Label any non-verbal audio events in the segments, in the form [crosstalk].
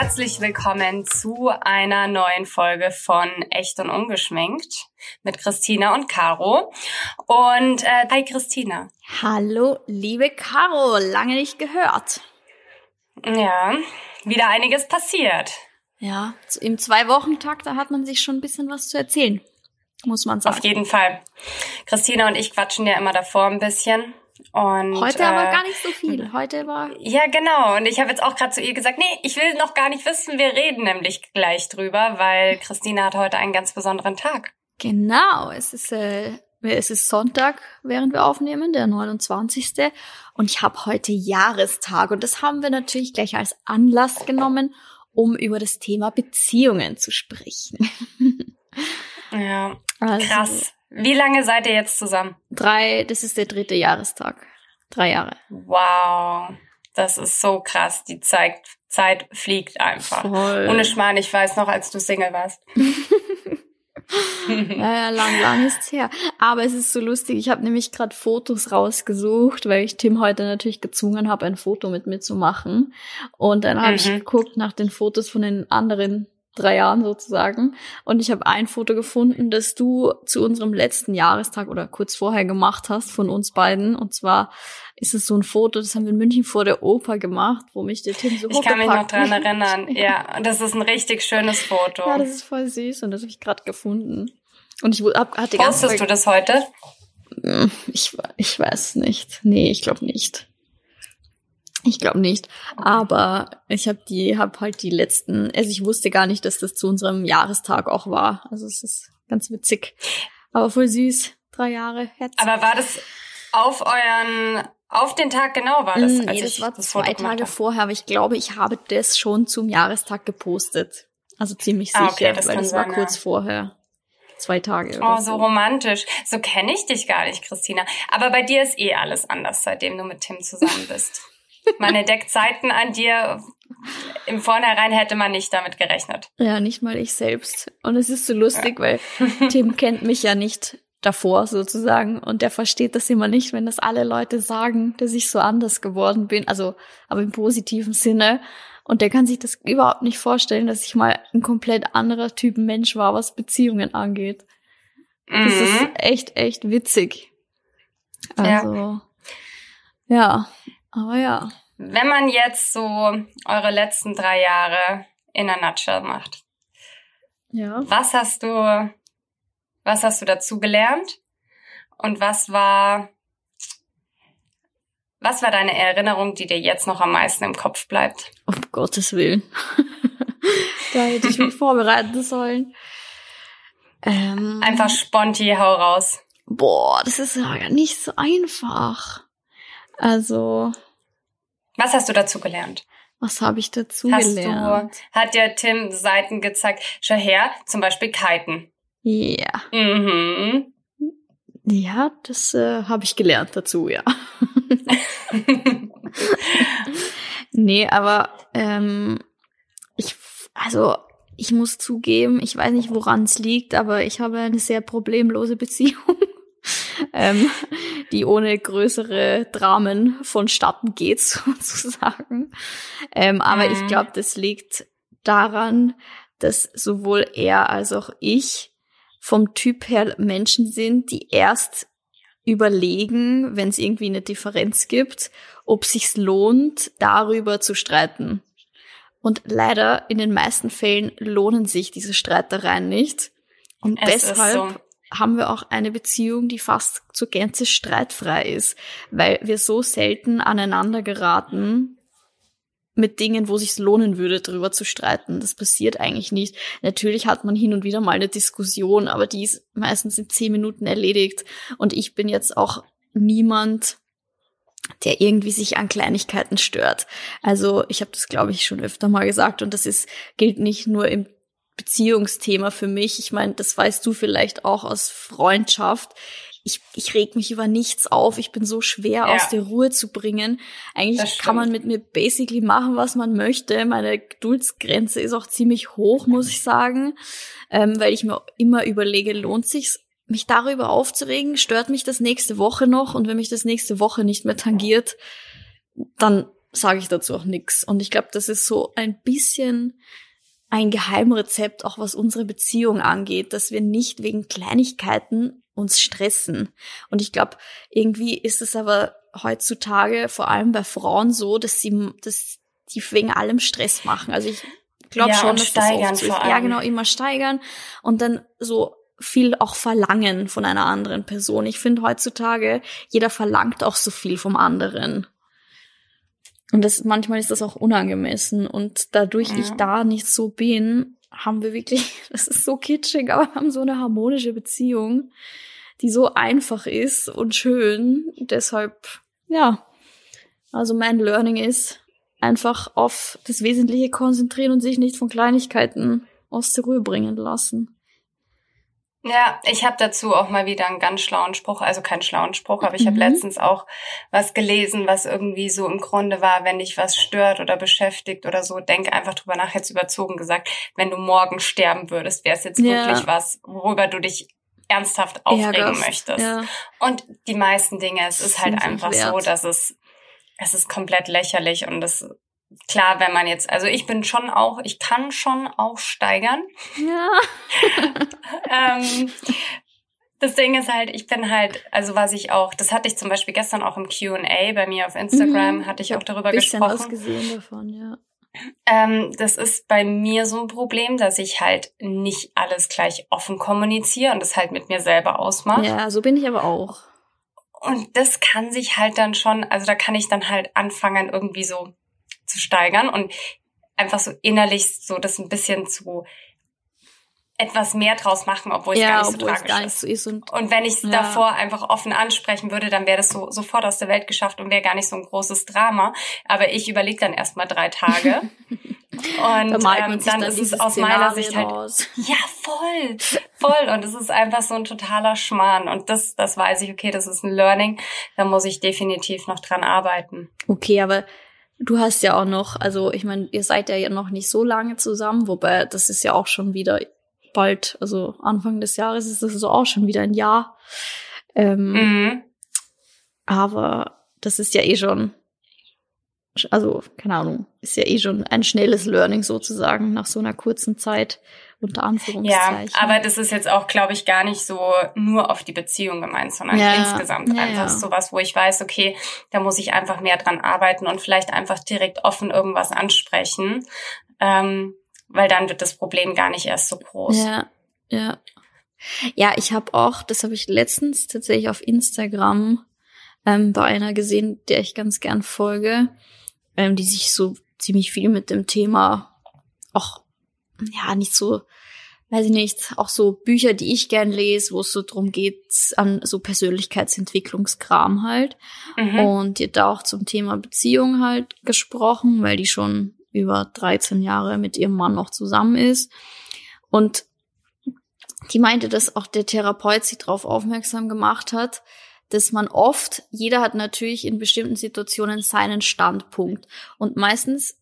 Herzlich willkommen zu einer neuen Folge von Echt und Ungeschminkt mit Christina und Caro. Und äh, hi Christina. Hallo, liebe Caro, lange nicht gehört. Ja, wieder einiges passiert. Ja, im Zwei-Wochen-Takt, da hat man sich schon ein bisschen was zu erzählen, muss man sagen. Auf jeden Fall. Christina und ich quatschen ja immer davor ein bisschen. Und, Heute aber äh, gar nicht so viel. [laughs] Heute war. Ja, genau. Und ich habe jetzt auch gerade zu ihr gesagt, nee, ich will noch gar nicht wissen, wir reden nämlich gleich drüber, weil Christina hat heute einen ganz besonderen Tag. Genau, es ist, äh, es ist Sonntag, während wir aufnehmen, der 29. Und ich habe heute Jahrestag. Und das haben wir natürlich gleich als Anlass genommen, um über das Thema Beziehungen zu sprechen. [laughs] ja, also, krass. Wie lange seid ihr jetzt zusammen? Drei, das ist der dritte Jahrestag. Drei Jahre. Wow. Das ist so krass. Die Zeit, Zeit fliegt einfach. Voll. Ohne Schmarrn, ich weiß noch, als du Single warst. [laughs] ja, ja, lang, lang ist's her. Aber es ist so lustig. Ich habe nämlich gerade Fotos rausgesucht, weil ich Tim heute natürlich gezwungen habe, ein Foto mit mir zu machen. Und dann habe mhm. ich geguckt nach den Fotos von den anderen drei Jahren sozusagen. Und ich habe ein Foto gefunden, das du zu unserem letzten Jahrestag oder kurz vorher gemacht hast von uns beiden. Und zwar ist es so ein Foto, das haben wir in München vor der Oper gemacht, wo mich der Tim so Ich kann mich noch dran erinnern. [laughs] ja, und das ist ein richtig schönes Foto. Ja, das ist voll süß und das habe ich gerade gefunden. Und ich hab, hatte Postest du das heute? Hm, ich, ich weiß nicht. Nee, ich glaube nicht. Ich glaube nicht, aber ich habe die, habe halt die letzten, also ich wusste gar nicht, dass das zu unserem Jahrestag auch war. Also es ist ganz witzig, aber voll süß. Drei Jahre. Herz. Aber war das auf euren, auf den Tag genau war das? Mm, nee, das war das zwei Tage vorher, aber ich glaube, ich habe das schon zum Jahrestag gepostet. Also ziemlich sicher, ah, okay, das weil das war kurz ja. vorher. Zwei Tage. oh, so, so romantisch. So kenne ich dich gar nicht, Christina. Aber bei dir ist eh alles anders, seitdem du mit Tim zusammen bist. [laughs] Man entdeckt Seiten an dir. Im Vornherein hätte man nicht damit gerechnet. Ja, nicht mal ich selbst. Und es ist so lustig, ja. weil Tim kennt mich ja nicht davor sozusagen und der versteht das immer nicht, wenn das alle Leute sagen, dass ich so anders geworden bin, also aber im positiven Sinne. Und der kann sich das überhaupt nicht vorstellen, dass ich mal ein komplett anderer Typ Mensch war, was Beziehungen angeht. Das mhm. ist echt, echt witzig. Also, ja. ja. Aber ja. Wenn man jetzt so eure letzten drei Jahre in a nutshell macht. Ja. Was hast du, was hast du dazu gelernt? Und was war, was war deine Erinnerung, die dir jetzt noch am meisten im Kopf bleibt? Um Gottes Willen. [laughs] da hätte ich mich vorbereiten sollen. Ähm, Einfach sponti, hau raus. Boah, das ist ja nicht so einfach. Also. Was hast du dazu gelernt? Was habe ich dazu hast gelernt? Du, hat dir Tim Seiten gezeigt, schau her, zum Beispiel Kiten. Ja. Mhm. Ja, das äh, habe ich gelernt dazu, ja. [laughs] nee, aber ähm, ich, also ich muss zugeben, ich weiß nicht, woran es liegt, aber ich habe eine sehr problemlose Beziehung ähm, die ohne größere Dramen vonstatten geht, [laughs] sozusagen. Ähm, aber mhm. ich glaube, das liegt daran, dass sowohl er als auch ich vom Typ her Menschen sind, die erst überlegen, wenn es irgendwie eine Differenz gibt, ob sich's lohnt, darüber zu streiten. Und leider in den meisten Fällen lohnen sich diese Streitereien nicht. Und es deshalb haben wir auch eine Beziehung, die fast zur Gänze streitfrei ist, weil wir so selten aneinander geraten mit Dingen, wo sich lohnen würde, darüber zu streiten. Das passiert eigentlich nicht. Natürlich hat man hin und wieder mal eine Diskussion, aber die ist meistens in zehn Minuten erledigt. Und ich bin jetzt auch niemand, der irgendwie sich an Kleinigkeiten stört. Also ich habe das, glaube ich, schon öfter mal gesagt und das ist gilt nicht nur im Beziehungsthema für mich. Ich meine, das weißt du vielleicht auch aus Freundschaft. Ich, ich reg mich über nichts auf. Ich bin so schwer ja. aus der Ruhe zu bringen. Eigentlich kann man mit mir basically machen, was man möchte. Meine Geduldsgrenze ist auch ziemlich hoch, muss ich sagen, ähm, weil ich mir immer überlege, lohnt sich's, mich darüber aufzuregen? Stört mich das nächste Woche noch? Und wenn mich das nächste Woche nicht mehr tangiert, dann sage ich dazu auch nix. Und ich glaube, das ist so ein bisschen ein Geheimrezept, auch was unsere Beziehung angeht, dass wir nicht wegen Kleinigkeiten uns stressen. Und ich glaube, irgendwie ist es aber heutzutage vor allem bei Frauen so, dass sie, dass die wegen allem Stress machen. Also ich glaube Ja, schon, dass das steigern oft so ist. Ja, genau, immer steigern und dann so viel auch verlangen von einer anderen Person. Ich finde heutzutage, jeder verlangt auch so viel vom anderen. Und das, manchmal ist das auch unangemessen. Und dadurch ich Ja. da nicht so bin, haben wir wirklich, [laughs] das ist so kitschig, aber wir haben so eine harmonische Beziehung, die so einfach ist und schön. Deshalb, ja. Also mein Learning ist, einfach auf das Wesentliche konzentrieren und sich nicht von Kleinigkeiten aus der Ruhe bringen lassen. Ja, ich habe dazu auch mal wieder einen ganz schlauen Spruch, also keinen schlauen Spruch, aber ich habe Mhm. letztens auch was gelesen, was irgendwie so im Grunde war, wenn dich was stört oder beschäftigt oder so, denk einfach drüber nach, jetzt überzogen gesagt, wenn du morgen sterben würdest, wäre es jetzt Ja. wirklich was, worüber du dich ernsthaft aufregen Ärgerst. möchtest. Ja. Und die meisten Dinge, es ist halt einfach so, wert. dass es, es ist komplett lächerlich und das, klar, wenn man jetzt, also ich bin schon auch, ich kann schon auch steigern. Ja. [laughs] ähm, das Ding ist halt, ich bin halt, also was ich auch, das hatte ich zum Beispiel gestern auch im Q&A bei mir auf Instagram, Mhm. hatte ich Ich auch darüber bisschen was gesprochen. gesehen davon, ja. Ähm, das ist bei mir so ein Problem, dass ich halt nicht alles gleich offen kommuniziere und das halt mit mir selber ausmache. Ja, so bin ich aber auch. Und das kann sich halt dann schon, also da kann ich dann halt anfangen, irgendwie so zu steigern und einfach so innerlich so das ein bisschen zu etwas mehr draus machen, obwohl es ja, gar nicht so tragisch gar nicht ist. so ist und Und wenn ich es Ja. davor einfach offen ansprechen würde, dann wäre das so sofort aus der Welt geschafft und wäre gar nicht so ein großes Drama. Aber ich überlege dann erstmal drei Tage. [laughs] und ähm, dann ist es aus meiner Szenario Sicht halt raus. ja, voll, voll. Und es ist einfach so ein totaler Schmarrn. Und das, das weiß ich, okay, das ist ein Learning. Da muss ich definitiv noch dran arbeiten. Okay, aber du hast ja auch noch, also ich meine, ihr seid ja noch nicht so lange zusammen, wobei das ist ja auch schon wieder bald, also Anfang des Jahres ist es so auch schon wieder ein Jahr. Ähm, Mhm. Aber das ist ja eh schon, also keine Ahnung, ist ja eh schon ein schnelles Learning sozusagen nach so einer kurzen Zeit unter Ja, Anführungszeichen. aber das ist jetzt auch, glaube ich, gar nicht so nur auf die Beziehung gemeint, sondern Ja, insgesamt ja, einfach ja. sowas, wo ich weiß, okay, da muss ich einfach mehr dran arbeiten und vielleicht einfach direkt offen irgendwas ansprechen, ähm, weil dann wird das Problem gar nicht erst so groß. Ja, ja. Ja, ich habe auch, das habe ich letztens tatsächlich auf Instagram ähm, bei einer gesehen, der ich ganz gern folge, ähm, die sich so ziemlich viel mit dem Thema auch, ja, nicht so, weiß ich nicht, auch so Bücher, die ich gern lese, wo es so drum geht, an so Persönlichkeitsentwicklungskram halt. Mhm. Und die hat da auch zum Thema Beziehung halt gesprochen, weil die schon über 13 Jahre mit ihrem Mann noch zusammen ist. Und die meinte, dass auch der Therapeut sie darauf aufmerksam gemacht hat, dass man oft, jeder hat natürlich in bestimmten Situationen seinen Standpunkt. Und meistens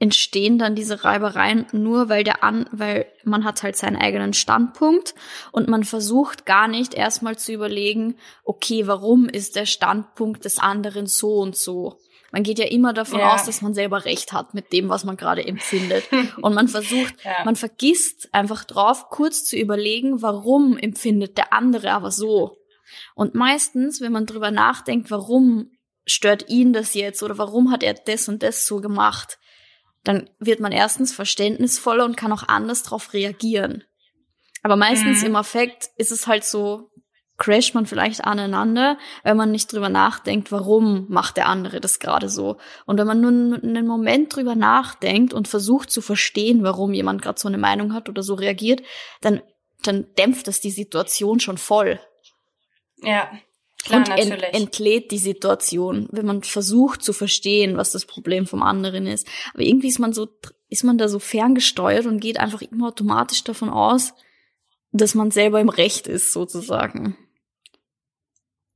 entstehen dann diese Reibereien nur, weil der an, weil man hat halt seinen eigenen Standpunkt und man versucht gar nicht erstmal zu überlegen, okay, warum ist der Standpunkt des anderen so und so? Man geht ja immer davon Ja. aus, dass man selber recht hat mit dem, was man gerade empfindet. [laughs] Und man versucht, Ja. man vergisst einfach drauf, kurz zu überlegen, warum empfindet der andere aber so. Und meistens, wenn man drüber nachdenkt, warum stört ihn das jetzt oder warum hat er das und das so gemacht, dann wird man erstens verständnisvoller und kann auch anders drauf reagieren. Aber meistens Mhm. im Affekt ist es halt so, crasht man vielleicht aneinander, wenn man nicht drüber nachdenkt, warum macht der andere das gerade so. Und wenn man nur einen Moment drüber nachdenkt und versucht zu verstehen, warum jemand gerade so eine Meinung hat oder so reagiert, dann, dann dämpft das die Situation schon voll Ja, klar, und ent, entlädt die Situation, wenn man versucht zu verstehen, was das Problem vom anderen ist. Aber irgendwie ist man so, ist man da so ferngesteuert und geht einfach immer automatisch davon aus, dass man selber im Recht ist, sozusagen.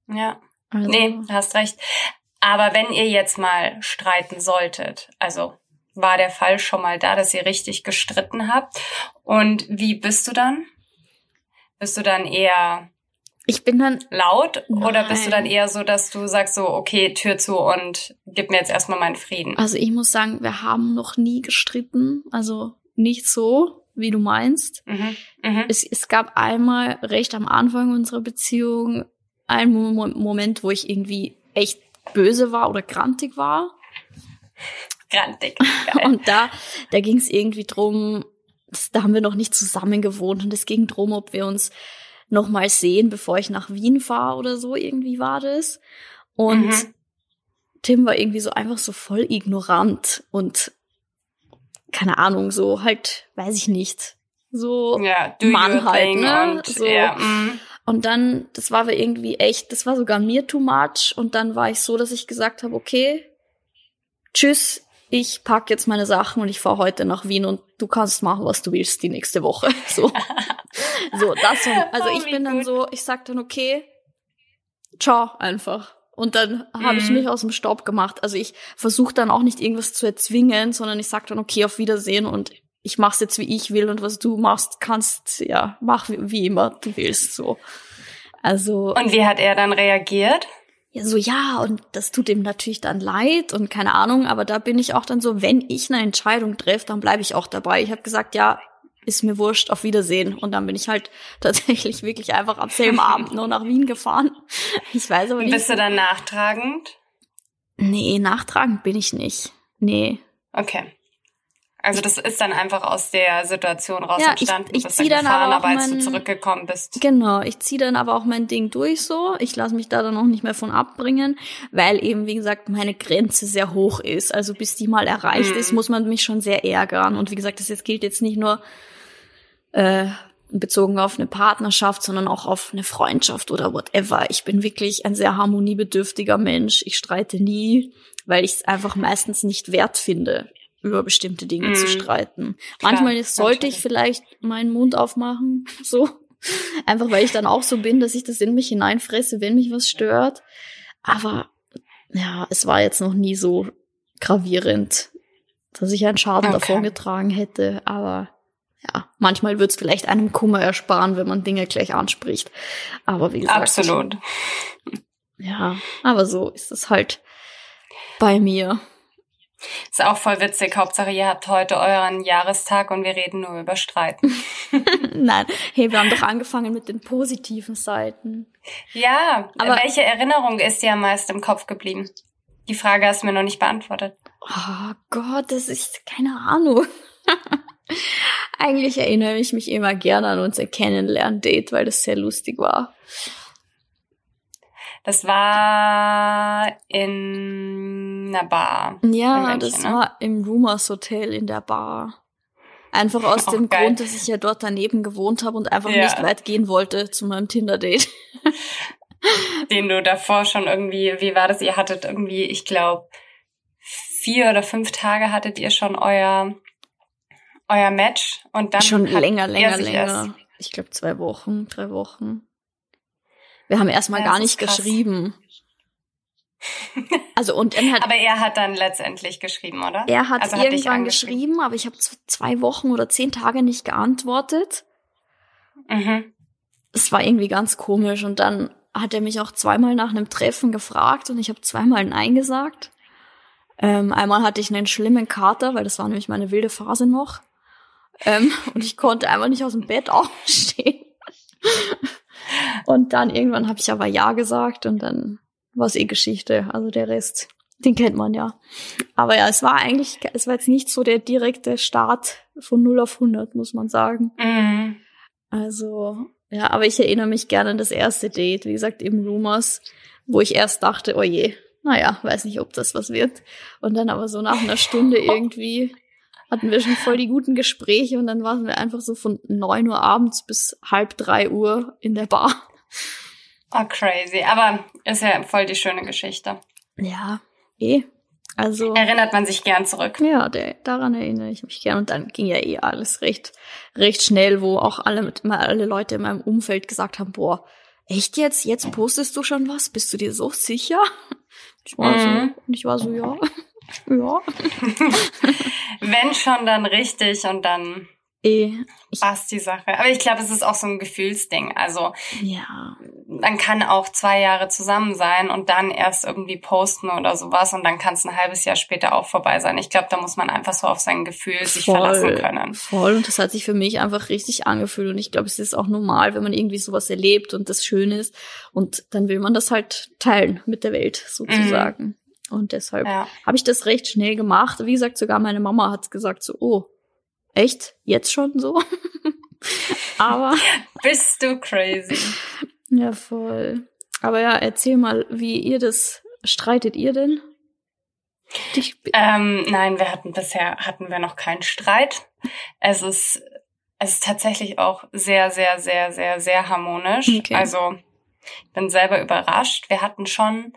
ja. Also, Nee, hast recht. Aber wenn ihr jetzt mal streiten solltet, also war der Fall schon mal da, dass ihr richtig gestritten habt? Und wie bist du dann? Bist du dann eher Ich bin dann laut oder bist du dann Nein. eher so, dass du sagst so, okay, Tür zu und gib mir jetzt erstmal meinen Frieden? Also ich muss sagen, wir haben noch nie gestritten. Also nicht so, wie du meinst. Mhm. Mhm. Es, es gab einmal recht am Anfang unserer Beziehung einen Mo Moment, wo ich irgendwie echt böse war oder grantig war. Grantig. [laughs] Geil. Und da, da ging es irgendwie drum, da haben wir noch nicht zusammen gewohnt und es ging drum, ob wir uns noch mal sehen, bevor ich nach Wien fahre oder so, irgendwie war das. Und Mhm. Tim war irgendwie so einfach so voll ignorant und keine Ahnung, so halt, weiß ich nicht, so ja, Mann halt, ne? und So. ja, mm. Und dann, das war aber irgendwie echt, das war sogar mir too much. Und dann war ich so, dass ich gesagt habe, okay, tschüss, ich pack jetzt meine Sachen und ich fahre heute nach Wien und du kannst machen, was du willst die nächste Woche. [laughs] So, so das. war- [laughs] Also Oh, ich bin dann gut. so, ich sag dann okay, ciao einfach. Und dann habe ich Mhm. mich aus dem Staub gemacht. Also ich versuche dann auch nicht irgendwas zu erzwingen, sondern ich sag dann okay, auf Wiedersehen und ich mach's jetzt wie ich will und was du machst, kannst ja mach wie, wie immer du willst so. Also Und wie hat er dann reagiert? Ja so ja und das tut ihm natürlich dann leid und keine Ahnung, aber da bin ich auch dann so, wenn ich eine Entscheidung treffe, dann bleibe ich auch dabei. Ich habe gesagt, ja, ist mir wurscht, auf Wiedersehen und dann bin ich halt [laughs] tatsächlich wirklich einfach am selben [laughs] Abend noch nach Wien gefahren. Ich weiß aber nicht. Bist du dann nachtragend? Nee, nachtragend bin ich nicht. Nee. Okay. Also das ist dann einfach aus der Situation raus Ja, ich- entstanden. ich bist zieh dann dann aber gefahren, auch aber als du zurückgekommen bist. Genau, ich ziehe dann aber auch mein Ding durch so. Ich lasse mich da dann auch nicht mehr von abbringen, weil eben, wie gesagt, meine Grenze sehr hoch ist. Also bis die mal erreicht Mhm. ist, muss man mich schon sehr ärgern. Und wie gesagt, das jetzt gilt jetzt nicht nur äh, bezogen auf eine Partnerschaft, sondern auch auf eine Freundschaft oder whatever. Ich bin wirklich ein sehr harmoniebedürftiger Mensch. Ich streite nie, weil ich es einfach meistens nicht wert finde, über bestimmte Dinge zu Mhm. streiten. Klar, Manchmal sollte ich vielleicht meinen Mund aufmachen, [laughs] so. Einfach weil ich dann auch so bin, dass ich das in mich hineinfresse, wenn mich was stört. Aber ja, es war jetzt noch nie so gravierend, dass ich einen Schaden Okay. davon getragen hätte. Aber ja, manchmal wird es vielleicht einem Kummer ersparen, wenn man Dinge gleich anspricht. Aber wie gesagt. Absolut. Ja, aber so ist es halt bei mir. Ist auch voll witzig. Hauptsache, ihr habt heute euren Jahrestag und wir reden nur über Streiten. [laughs] Nein, hey, wir haben doch angefangen mit den positiven Seiten. Ja, Aber- welche Erinnerung ist dir am meisten im Kopf geblieben? Die Frage hast du mir noch nicht beantwortet. Oh Gott, das ist keine Ahnung. [laughs] Eigentlich erinnere ich mich immer gerne an unser Kennenlern-Date, weil das sehr lustig war. Das war in einer Bar. Ja, München, das ne? war im Rumors Hotel in der Bar. Einfach aus Auch dem geil. Grund, dass ich ja dort daneben gewohnt habe und einfach Ja. nicht weit gehen wollte zu meinem Tinder-Date. [laughs] Den du davor schon irgendwie, wie war das? Ihr hattet irgendwie, ich glaube, vier oder fünf Tage hattet ihr schon euer, euer Match und dann Schon länger, er länger, länger. Ich glaube zwei Wochen, drei Wochen. Wir haben erstmal Ja, gar nicht geschrieben. Also und er hat Aber er hat dann letztendlich geschrieben, oder? Er hat Also hat irgendwann angeschrieben. geschrieben, aber ich habe zwei Wochen oder zehn Tage nicht geantwortet. Mhm. Es war irgendwie ganz komisch und dann hat er mich auch zweimal nach einem Treffen gefragt und ich habe zweimal Nein gesagt. Ähm, einmal hatte ich einen schlimmen Kater, weil das war nämlich meine wilde Phase noch. Ähm, und ich konnte einfach nicht aus dem Bett [laughs] aufstehen. und dann irgendwann habe ich aber Ja gesagt und dann war es eh Geschichte. Also der Rest, den kennt man ja. Aber ja, es war eigentlich, es war jetzt nicht so der direkte Start von 0 auf 100, muss man sagen. Mhm. Also, ja, aber ich erinnere mich gerne an das erste Date, wie gesagt, eben Rumors, wo ich erst dachte, oh je, naja, weiß nicht, ob das was wird. Und dann aber so nach einer Stunde [laughs] irgendwie hatten wir schon voll die guten Gespräche und dann waren wir einfach so von neun Uhr abends bis halb drei Uhr in der Bar. Oh, crazy. Aber ist ja voll die schöne Geschichte. Ja, eh. Also, Erinnert man sich gern zurück. ja, der, daran erinnere ich mich gern. Und dann ging ja eh alles recht, recht schnell, wo auch alle, mit- alle Leute in meinem Umfeld gesagt haben, boah, echt jetzt? Jetzt postest du schon was? Bist du dir so sicher? Ich war Mhm. so, und ich war so, ja. [laughs] ja. [laughs] Wenn schon, dann richtig und dann ich, passt die Sache. Aber ich glaube, es ist auch so ein Gefühlsding. Also ja. man kann auch zwei Jahre zusammen sein und dann erst irgendwie posten oder sowas und dann kann es ein halbes Jahr später auch vorbei sein. Ich glaube, da muss man einfach so auf sein Gefühl sich Voll, verlassen können. Voll. Und das hat sich für mich einfach richtig angefühlt. Und ich glaube, es ist auch normal, wenn man irgendwie sowas erlebt und das schön ist. Und dann will man das halt teilen mit der Welt sozusagen. Mhm. Und deshalb ja. habe ich das recht schnell gemacht. Wie gesagt, sogar meine Mama hat gesagt so, oh, echt? Jetzt schon so? [laughs] Aber. Bist du crazy? Ja, voll. Aber ja, erzähl mal, wie ihr das streitet ihr denn? Ähm, nein, wir hatten bisher hatten wir noch keinen Streit. Es ist es ist tatsächlich auch sehr sehr sehr sehr sehr harmonisch. Okay. Also ich bin selber überrascht. Wir hatten schon,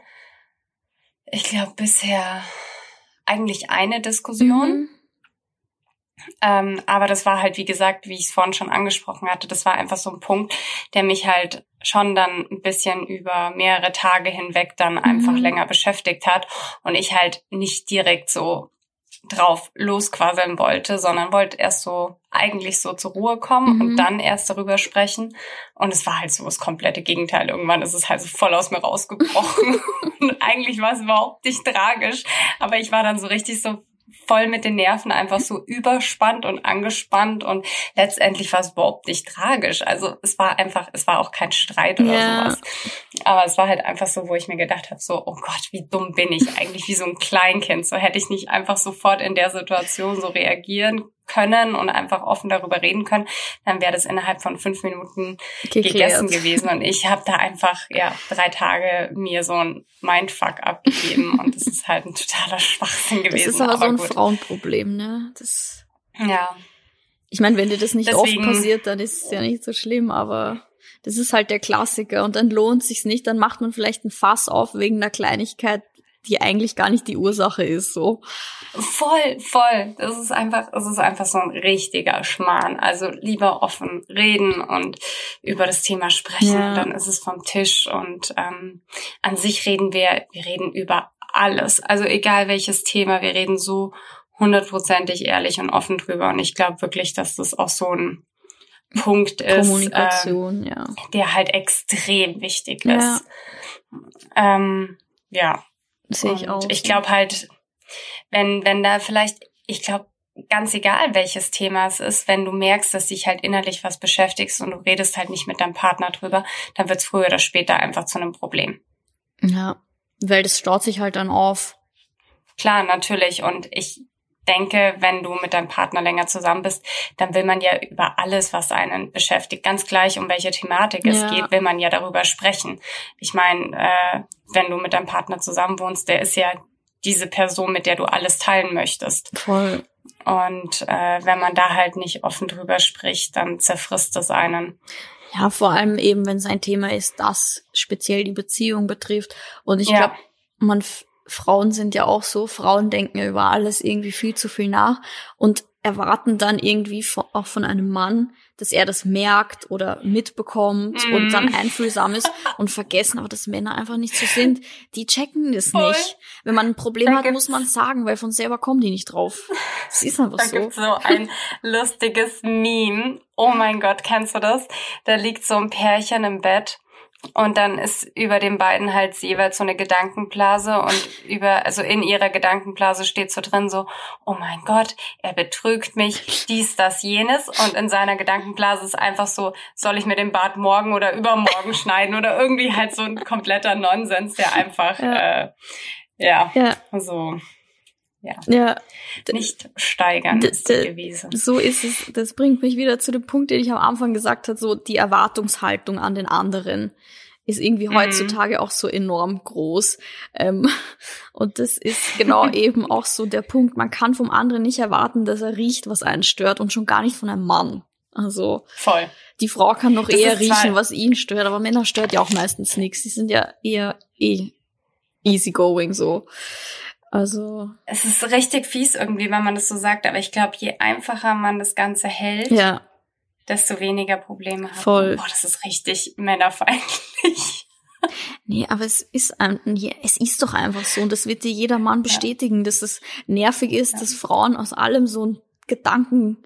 ich glaube bisher eigentlich eine Diskussion. Mhm. Ähm, aber das war halt, wie gesagt, wie ich es vorhin schon angesprochen hatte, das war einfach so ein Punkt, der mich halt schon dann ein bisschen über mehrere Tage hinweg dann mhm. einfach länger beschäftigt hat und ich halt nicht direkt so drauf losquasseln wollte, sondern wollte erst so eigentlich so zur Ruhe kommen mhm. und dann erst darüber sprechen. Und es war halt so das komplette Gegenteil. Irgendwann ist es halt so voll aus mir rausgebrochen. [laughs] und eigentlich war es überhaupt nicht tragisch. Aber ich war dann so richtig so voll mit den Nerven einfach so überspannt und angespannt und letztendlich war es überhaupt nicht tragisch. Also es war einfach, es war auch kein Streit oder ja. sowas. Aber es war halt einfach so, wo ich mir gedacht habe, so, oh Gott, wie dumm bin ich eigentlich, wie so ein Kleinkind. So hätte ich nicht einfach sofort in der Situation so reagieren können und einfach offen darüber reden können, dann wäre das innerhalb von fünf Minuten Geklärt. gegessen gewesen. Und ich habe da einfach ja drei Tage mir so ein Mindfuck abgegeben und das ist halt ein totaler Schwachsinn gewesen. Das ist aber, aber so ein gut. Frauenproblem, ne? Das ja. Ich meine, wenn dir das nicht Deswegen, oft passiert, dann ist es ja nicht so schlimm, aber das ist halt der Klassiker und dann lohnt sich's nicht, dann macht man vielleicht ein Fass auf wegen einer Kleinigkeit, die eigentlich gar nicht die Ursache ist, so. Voll, voll. Das ist einfach, es ist einfach so ein richtiger Schmarrn. Also lieber offen reden und über das Thema sprechen, ja. dann ist es vom Tisch und ähm, an sich reden wir, wir reden über alles. Also egal welches Thema, wir reden so hundertprozentig ehrlich und offen drüber. Und ich glaube wirklich, dass das auch so ein Punkt ist, Kommunikation, äh, ja. der halt extrem wichtig ist. Ja. Ähm, ja, Sehe ich auch. Ich glaube halt, wenn, wenn da vielleicht, ich glaube, ganz egal welches Thema es ist, wenn du merkst, dass dich halt innerlich was beschäftigst und du redest halt nicht mit deinem Partner drüber, dann wird es früher oder später einfach zu einem Problem. Ja, weil das staut sich halt dann auf. Klar, natürlich. Und ich denke, wenn du mit deinem Partner länger zusammen bist, dann will man ja über alles, was einen beschäftigt, ganz gleich um welche Thematik ja. es geht, will man ja darüber sprechen. Ich meine, äh, wenn du mit deinem Partner zusammen wohnst, der ist ja diese Person, mit der du alles teilen möchtest. Voll. Und äh, wenn man da halt nicht offen drüber spricht, dann zerfrisst es einen. Ja, vor allem eben, wenn es ein Thema ist, das speziell die Beziehung betrifft. Und ich ja. glaube, man Frauen sind ja auch so, Frauen denken über alles irgendwie viel zu viel nach und erwarten dann irgendwie auch von einem Mann, dass er das merkt oder mitbekommt mm. und dann mhm. einfühlsam ist und vergessen, aber dass Männer einfach nicht so sind. Die checken das Voll. nicht. Wenn man ein Problem da hat, muss man sagen, weil von selber kommen die nicht drauf. Das ist einfach [laughs] da so. Da gibt's so ein lustiges Meme. Oh mein Gott, kennst du das? Da liegt so ein Pärchen im Bett und dann ist über den beiden halt jeweils so eine Gedankenblase und über, also in ihrer Gedankenblase steht so drin so, oh mein Gott, er betrügt mich, dies, das, jenes. Und in seiner Gedankenblase ist einfach so, soll ich mir den Bart morgen oder übermorgen [laughs] schneiden oder irgendwie halt so ein kompletter Nonsens, der einfach, ja, äh, ja, ja. so ja, ja. nicht steigern ist gewesen. So ist es. Das bringt mich wieder zu dem Punkt, den ich am Anfang gesagt habe, so die Erwartungshaltung an den anderen ist irgendwie mhm. heutzutage auch so enorm groß. Ähm, [laughs] und das ist genau [laughs] eben auch so der Punkt. Man kann vom anderen nicht erwarten, dass er riecht, was einen stört und schon gar nicht von einem Mann. Also voll. Die Frau kann noch das eher riechen, was ihn stört, aber Männer stört ja auch meistens nichts. Sie sind ja eher eh easygoing so. Also. Es ist richtig fies irgendwie, wenn man das so sagt, aber ich glaube, je einfacher man das Ganze hält, ja. desto weniger Probleme hat. Voll. Boah, das ist richtig männerfeindlich. [laughs] Nee, aber es ist, es ist doch einfach so und das wird dir jeder Mann bestätigen, ja. dass es nervig ist, ja. dass Frauen aus allem so ein Gedanken,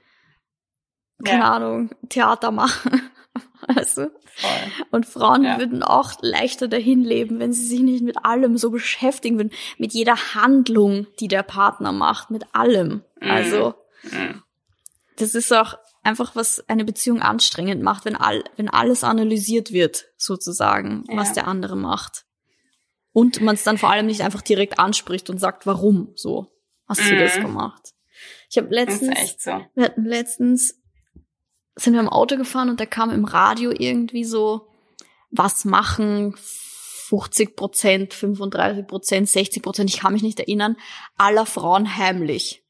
keine. Ahnung, Theater machen. [laughs] Also, Voll. Und Frauen ja. würden auch leichter dahin leben, wenn sie sich nicht mit allem so beschäftigen würden. Mit jeder Handlung, die der Partner macht, mit allem. Mhm. Also, mhm. das ist auch einfach, was eine Beziehung anstrengend macht, wenn, all, wenn alles analysiert wird, sozusagen, ja. was der andere macht. Und man es dann vor allem nicht einfach direkt anspricht und sagt, warum so hast du das mhm. gemacht. Ich habe letztens, so. wir hatten letztens sind wir im Auto gefahren und da kam im Radio irgendwie so, was machen 50 Prozent, 35 Prozent, 60 Prozent, ich kann mich nicht erinnern, aller Frauen heimlich.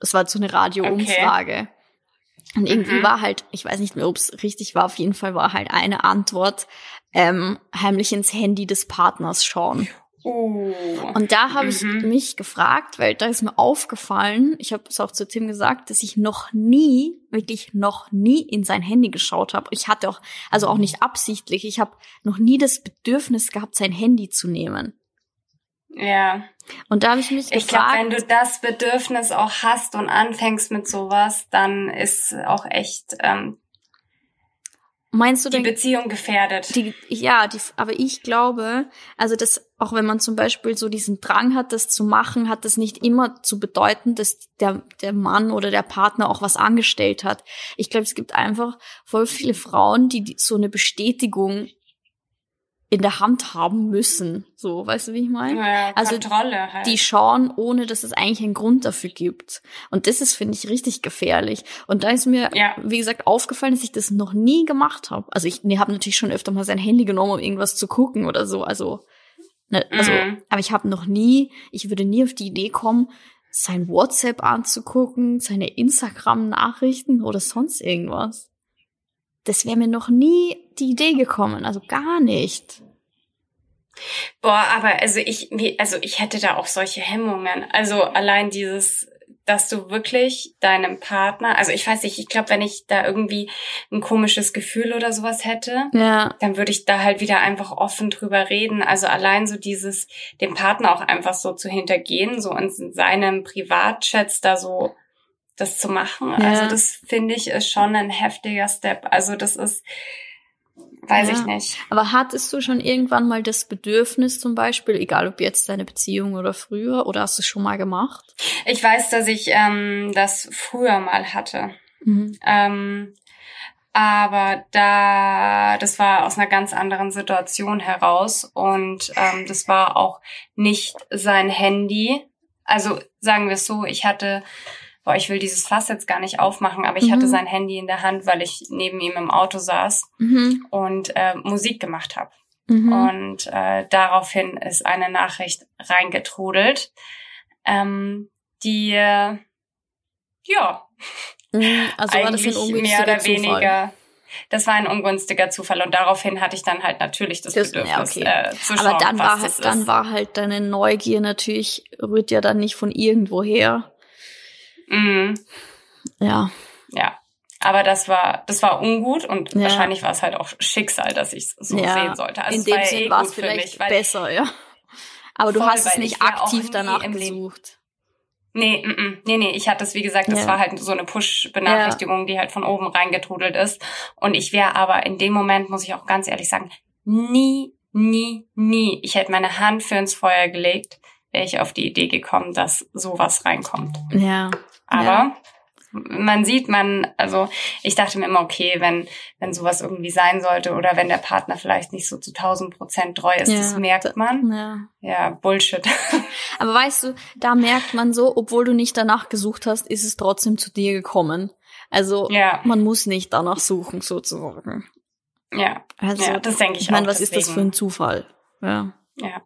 Das war so eine Radioumfrage. Okay. Und irgendwie mhm. war halt, ich weiß nicht mehr, ob es richtig war, auf jeden Fall war halt eine Antwort, ähm, heimlich ins Handy des Partners schauen. Oh. Und da habe ich mhm. mich gefragt, weil da ist mir aufgefallen, ich habe es auch zu Tim gesagt, dass ich noch nie, wirklich noch nie in sein Handy geschaut habe. Ich hatte auch, also auch nicht absichtlich, ich habe noch nie das Bedürfnis gehabt, sein Handy zu nehmen. Ja. Und da habe ich mich ich gefragt. Ich glaube, wenn du das Bedürfnis auch hast und anfängst mit sowas, dann ist auch echt ähm, Meinst du die denn, Beziehung gefährdet? Die, ja, die, aber ich glaube, also das, auch wenn man zum Beispiel so diesen Drang hat, das zu machen, hat das nicht immer zu bedeuten, dass der, der Mann oder der Partner auch was angestellt hat. Ich glaube, es gibt einfach voll viele Frauen, die so eine Bestätigung in der Hand haben müssen. So, weißt du, wie ich meine? Ja, also Kontrolle halt. die schauen, ohne dass es eigentlich einen Grund dafür gibt. Und das ist, finde ich, richtig gefährlich. Und da ist mir, ja. wie gesagt, aufgefallen, dass ich das noch nie gemacht habe. Also ich nee, habe natürlich schon öfter mal sein Handy genommen, um irgendwas zu gucken oder so. Also, ne, also, mhm. aber ich habe noch nie, ich würde nie auf die Idee kommen, sein WhatsApp anzugucken, seine Instagram-Nachrichten oder sonst irgendwas. Das wäre mir noch nie die Idee gekommen, also gar nicht. Boah, aber also ich, also ich hätte da auch solche Hemmungen. Also allein dieses, dass du wirklich deinem Partner, also ich weiß nicht, ich glaube, wenn ich da irgendwie ein komisches Gefühl oder sowas hätte, ja. dann würde ich da halt wieder einfach offen drüber reden. Also allein so dieses, dem Partner auch einfach so zu hintergehen, so in seinem Privatchats da so das zu machen. Ja. Also das finde ich ist schon ein heftiger Step. Also das ist, weiß ja. ich nicht. Aber hattest du schon irgendwann mal das Bedürfnis zum Beispiel, egal ob jetzt deine Beziehung oder früher, oder hast du es schon mal gemacht? Ich weiß, dass ich ähm, das früher mal hatte. Mhm. Ähm, aber da, das war aus einer ganz anderen Situation heraus und ähm, das war auch nicht sein Handy. Also sagen wir es so, ich hatte boah, ich will dieses Fass jetzt gar nicht aufmachen, aber ich mhm. hatte sein Handy in der Hand, weil ich neben ihm im Auto saß mhm. und äh, Musik gemacht habe. Mhm. Und äh, daraufhin ist eine Nachricht reingetrudelt, ähm, die äh, ja, mhm. also war das ein mehr oder Zufall. weniger das war ein ungünstiger Zufall und daraufhin hatte ich dann halt natürlich das, das Bedürfnis ja, okay. äh, zu schauen, Aber dann war halt, dann war halt deine Neugier natürlich rührt ja dann nicht von irgendwo her. Mhm. Ja. Ja. Aber das war, das war ungut und ja. wahrscheinlich war es halt auch Schicksal, dass ich es so ja. sehen sollte. Also In dem Sinne war es eh vielleicht mich, besser, ja. Aber du voll, hast es nicht aktiv danach gesucht. Nee, mm, nee, nee, ich hatte es, wie gesagt, das ja. war halt so eine Push-Benachrichtigung, die halt von oben reingetrudelt ist. Und ich wäre aber in dem Moment, muss ich auch ganz ehrlich sagen, nie, nie, nie, ich hätte meine Hand für ins Feuer gelegt, wäre ich auf die Idee gekommen, dass sowas reinkommt. Ja. Aber ja. man sieht, man, also ich dachte mir immer, okay, wenn, wenn sowas irgendwie sein sollte oder wenn der Partner vielleicht nicht so zu 1000 Prozent treu ist, ja, das merkt man. Ja. ja, Bullshit. [laughs] Aber weißt du, da merkt man so, obwohl du nicht danach gesucht hast, ist es trotzdem zu dir gekommen. Also ja. man muss nicht danach suchen, sozusagen. Ja, also, ja, das denke ich, ich meine, was deswegen. ist das für ein Zufall? Ja. Ja.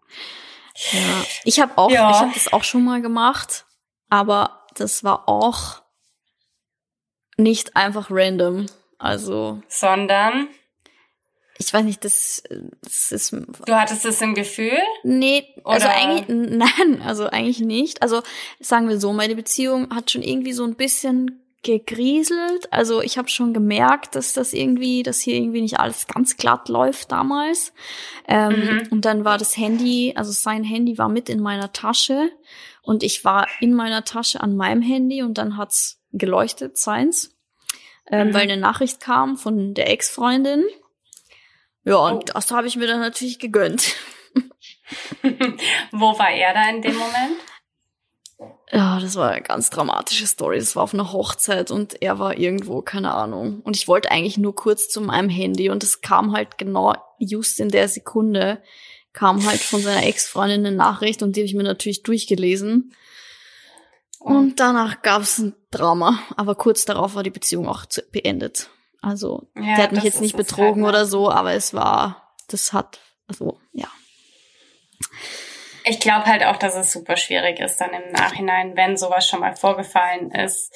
ja. Ich habe auch, ja. ich habe das auch schon mal gemacht, aber das war auch nicht einfach random. Also. Sondern? Ich weiß nicht, das, das ist. Du hattest es im Gefühl? Nee, also Oder? eigentlich, nein, also eigentlich nicht. Also sagen wir so, meine Beziehung hat schon irgendwie so ein bisschen gegrieselt. Also ich habe schon gemerkt, dass das irgendwie, dass hier irgendwie nicht alles ganz glatt läuft damals. Ähm, mhm. Und dann war das Handy, also sein Handy war mit in meiner Tasche und ich war in meiner Tasche an meinem Handy und dann hat's geleuchtet, seins, ähm, mhm. weil eine Nachricht kam von der Ex-Freundin Ja, und oh. das habe ich mir dann natürlich gegönnt. [laughs] Wo war er da in dem Moment? Ja, das war eine ganz dramatische Story. Das war auf einer Hochzeit und er war irgendwo, keine Ahnung. Und ich wollte eigentlich nur kurz zu meinem Handy und es kam halt genau just in der Sekunde, kam halt von seiner [laughs] Ex-Freundin eine Nachricht und die habe ich mir natürlich durchgelesen. Und danach gab es ein Drama, aber kurz darauf war die Beziehung auch beendet. Also, ja, der hat mich jetzt nicht betrogen halt oder so, aber es war, das hat, also, ja. Ich glaube halt auch, dass es super schwierig ist dann im Nachhinein, wenn sowas schon mal vorgefallen ist.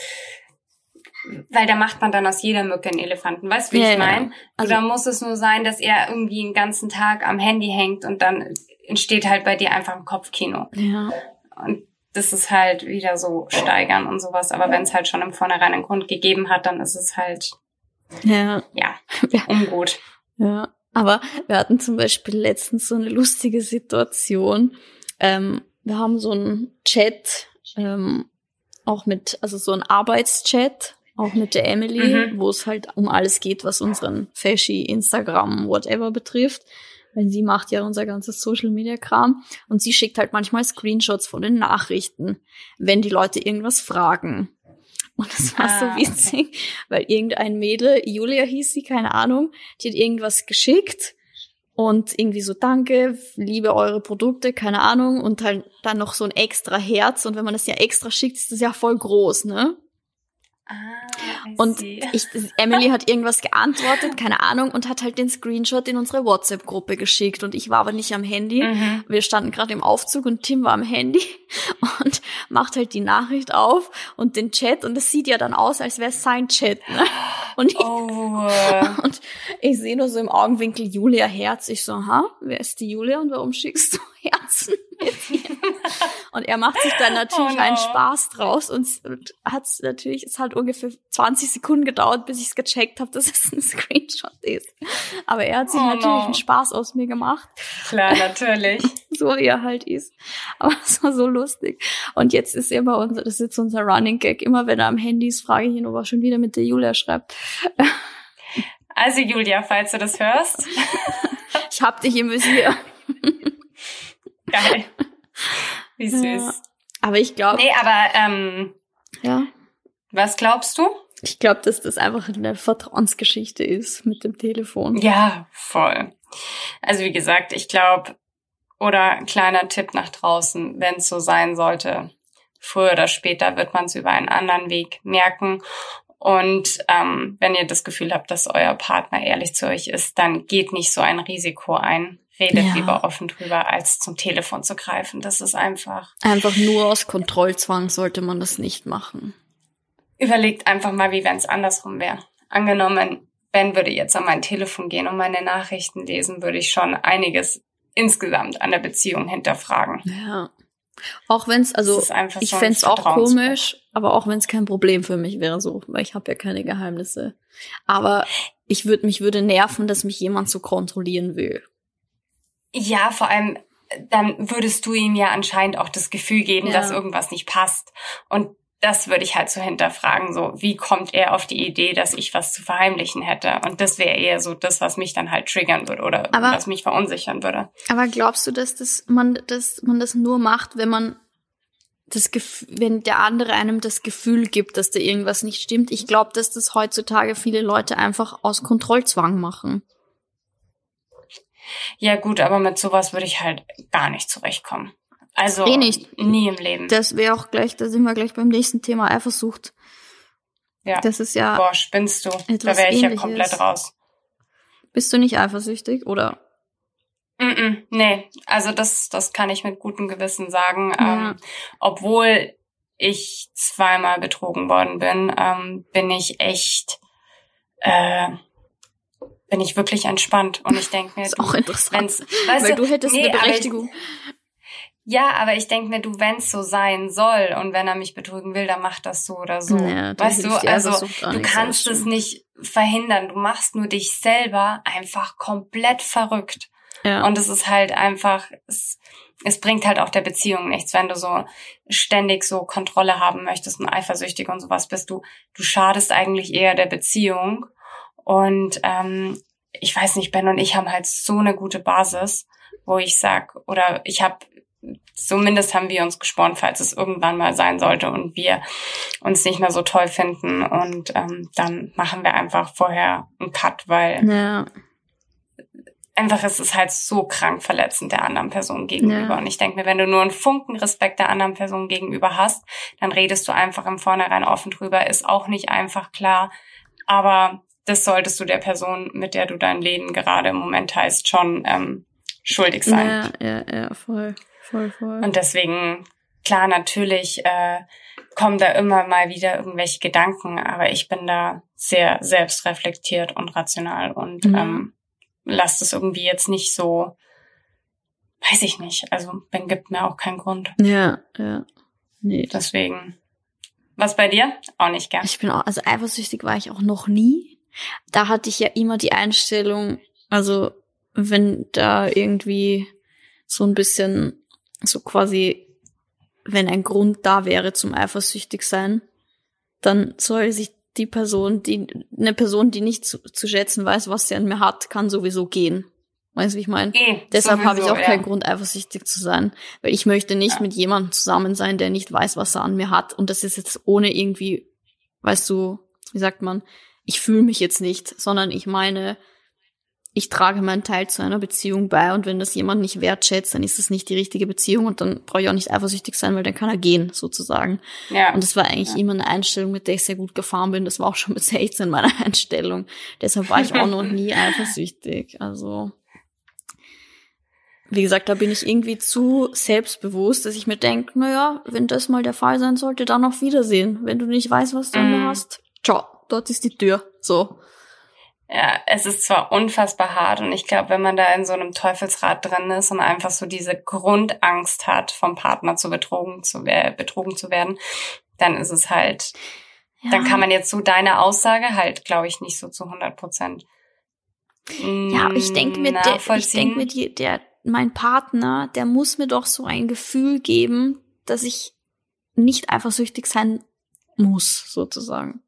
Weil da macht man dann aus jeder Mücke einen Elefanten. Weißt du, wie ja, ich meine? Ja. Also, Oder muss es nur sein, dass er irgendwie den ganzen Tag am Handy hängt und dann entsteht halt bei dir einfach ein Kopfkino. Ja. Und das ist halt wieder so steigern und sowas. Aber wenn es halt schon im Vornherein einen Grund gegeben hat, dann ist es halt ja, ja, [laughs] ungut. Ja, aber wir hatten zum Beispiel letztens so eine lustige Situation ähm, wir haben so einen Chat, ähm, auch mit, also so einen Arbeitschat, auch mit der Emily, mhm. wo es halt um alles geht, was unseren Fashy, Instagram, whatever betrifft. Weil sie macht ja unser ganzes Social Media Kram und sie schickt halt manchmal Screenshots von den Nachrichten, wenn die Leute irgendwas fragen. Und das war ah, so witzig, okay. weil irgendein Mädel, Julia hieß sie, keine Ahnung, die hat irgendwas geschickt und irgendwie so Danke, liebe eure Produkte, keine Ahnung und halt dann noch so ein extra Herz und wenn man das ja extra schickt, ist das ja voll groß, ne? Ah, und ich, Emily hat irgendwas geantwortet, keine Ahnung, und hat halt den Screenshot in unsere WhatsApp-Gruppe geschickt. Und ich war aber nicht am Handy. Mhm. Wir standen gerade im Aufzug und Tim war am Handy [laughs] und macht halt die Nachricht auf und den Chat. Und es sieht ja dann aus, als wäre es sein Chat. Ne? Und ich, oh. [laughs] und ich sehe nur so im Augenwinkel Julia Herz. Ich so, ha, wer ist die Julia und warum schickst du Herzen mit [laughs] ihr? Und er macht sich dann natürlich oh no. einen Spaß draus und, und hat natürlich, es hat ungefähr 20 Sekunden gedauert, bis ich es gecheckt habe, dass es ein [laughs] Screenshot ist. Aber er hat sich oh natürlich no. einen Spaß aus mir gemacht. Klar, natürlich. [laughs] so wie er halt ist. Aber es war so lustig. Und jetzt ist er bei uns, das ist jetzt unser Running Gag. Immer wenn er am Handy ist, frage ich ihn, ob er schon wieder mit der Julia schreibt. Also Julia, falls du das hörst. ich hab dich im Visier. Geil. [laughs] Wie süß. Ja. Aber ich glaube. Nee, aber ähm, ja. Was glaubst du? Ich glaube, dass das einfach eine Vertrauensgeschichte ist mit dem Telefon. Ja, voll. Also wie gesagt, ich glaube, oder kleiner Tipp nach draußen, wenn es so sein sollte, früher oder später wird man es über einen anderen Weg merken. Und ähm, wenn ihr das Gefühl habt, dass euer Partner ehrlich zu euch ist, dann geht nicht so ein Risiko ein redet ja. lieber offen drüber, als zum Telefon zu greifen. Das ist einfach. Einfach nur aus Kontrollzwang sollte man das nicht machen. Überlegt einfach mal, wie wenn es andersrum wäre. Angenommen, Ben würde jetzt an mein Telefon gehen und meine Nachrichten lesen, würde ich schon einiges insgesamt an der Beziehung hinterfragen. Ja. Auch wenn es, also ich so fände es auch komisch, aber auch wenn es kein Problem für mich wäre, so, weil ich habe ja keine Geheimnisse. Aber ich würde mich würde nerven, dass mich jemand so kontrollieren will. Ja, vor allem, dann würdest du ihm ja anscheinend auch das Gefühl geben, ja. dass irgendwas nicht passt. Und das würde ich halt so hinterfragen, so, wie kommt er auf die Idee, dass ich was zu verheimlichen hätte? Und das wäre eher so das, was mich dann halt triggern würde oder aber, was mich verunsichern würde. Aber glaubst du, dass das, man, dass man das nur macht, wenn man das Gefühl, wenn der andere einem das Gefühl gibt, dass da irgendwas nicht stimmt? Ich glaube, dass das heutzutage viele Leute einfach aus Kontrollzwang machen. Ja gut, aber mit sowas würde ich halt gar nicht zurechtkommen. Also eh nicht. nie im Leben. Das wäre auch gleich, da sind wir gleich beim nächsten Thema Eifersucht. Ja. Das ist ja. Boah, spinnst du. Da wäre ich ja komplett raus. Bist du nicht eifersüchtig oder? Mm, -mm nee, also das, das kann ich mit gutem Gewissen sagen. Ja. Ähm, obwohl ich zweimal betrogen worden bin, ähm, bin ich echt äh, bin ich wirklich entspannt und ich denke mir, das ist auch interessant, weißt weil du, du hättest nee, eine Berechtigung. Ich, ja, aber ich denke mir, du, wenn es so sein soll und wenn er mich betrügen will, dann macht das so oder so. Ja, weißt du, also du kannst es nicht verhindern. Du machst nur dich selber einfach komplett verrückt. Ja. Und es ist halt einfach, es, es bringt halt auch der Beziehung nichts, wenn du so ständig so Kontrolle haben möchtest und eifersüchtig und sowas bist du. Du schadest eigentlich eher der Beziehung und ähm, ich weiß nicht, Ben und ich haben halt so eine gute Basis, wo ich sag, oder ich habe zumindest haben wir uns gespornt, falls es irgendwann mal sein sollte und wir uns nicht mehr so toll finden. Und ähm, dann machen wir einfach vorher einen Cut, weil Ja. einfach ist es halt so krank verletzend der anderen Person gegenüber. Ja. Und ich denke mir, wenn du nur einen Funken Respekt der anderen Person gegenüber hast, dann redest du einfach im Vornherein offen drüber. Ist auch nicht einfach klar. Aber das solltest du der Person, mit der du dein Leben gerade im Moment teilst, schon ähm, schuldig sein. Ja, ja, ja, voll, voll, voll. Und deswegen, klar, natürlich äh, kommen da immer mal wieder irgendwelche Gedanken, aber ich bin da sehr selbstreflektiert und rational und Mhm. ähm, lass das irgendwie jetzt nicht so, weiß ich nicht. Also Ben gibt mir auch keinen Grund. ja, ja. Nee. Deswegen. Was bei dir? Auch nicht gern. Ich bin auch, also eifersüchtig war ich auch noch nie. Da hatte ich ja immer die Einstellung, also wenn da irgendwie so ein bisschen, so quasi, wenn ein Grund da wäre zum eifersüchtig sein, dann soll sich die Person, die, eine Person, die nicht zu, zu schätzen weiß, was sie an mir hat, kann sowieso gehen. Weißt du, wie ich meine? Eh, Deshalb habe ich auch keinen ja. Grund, eifersüchtig zu sein. Weil ich möchte nicht Ja. mit jemandem zusammen sein, der nicht weiß, was er an mir hat. Und das ist jetzt ohne irgendwie, weißt du, wie sagt man, ich fühle mich jetzt nicht, sondern ich meine, ich trage meinen Teil zu einer Beziehung bei und wenn das jemand nicht wertschätzt, dann ist das nicht die richtige Beziehung und dann brauche ich auch nicht eifersüchtig sein, weil dann kann er gehen, sozusagen. Ja. Und das war eigentlich immer eine Einstellung, mit der ich sehr gut gefahren bin. Das war auch schon mit 16 meine [laughs] Einstellung. Deshalb war ich auch noch nie [laughs] eifersüchtig. Also, wie gesagt, da bin ich irgendwie zu selbstbewusst, dass ich mir denke, naja, wenn das mal der Fall sein sollte, dann auf Wiedersehen. Wenn du nicht weißt, was du Mhm. hast, ciao, dort ist die Tür. So. Ja, es ist zwar unfassbar hart und ich glaube, wenn man da in so einem Teufelsrad drin ist und einfach so diese Grundangst hat, vom Partner zu betrogen zu, äh, betrogen zu werden, dann ist es halt, Ja. dann kann man jetzt so deine Aussage halt, glaube ich, nicht so zu 100 Prozent. Ja, aber ich denke mir, der, ich denke mir, die, der, mein Partner, der muss mir doch so ein Gefühl geben, dass ich nicht eifersüchtig sein muss, sozusagen.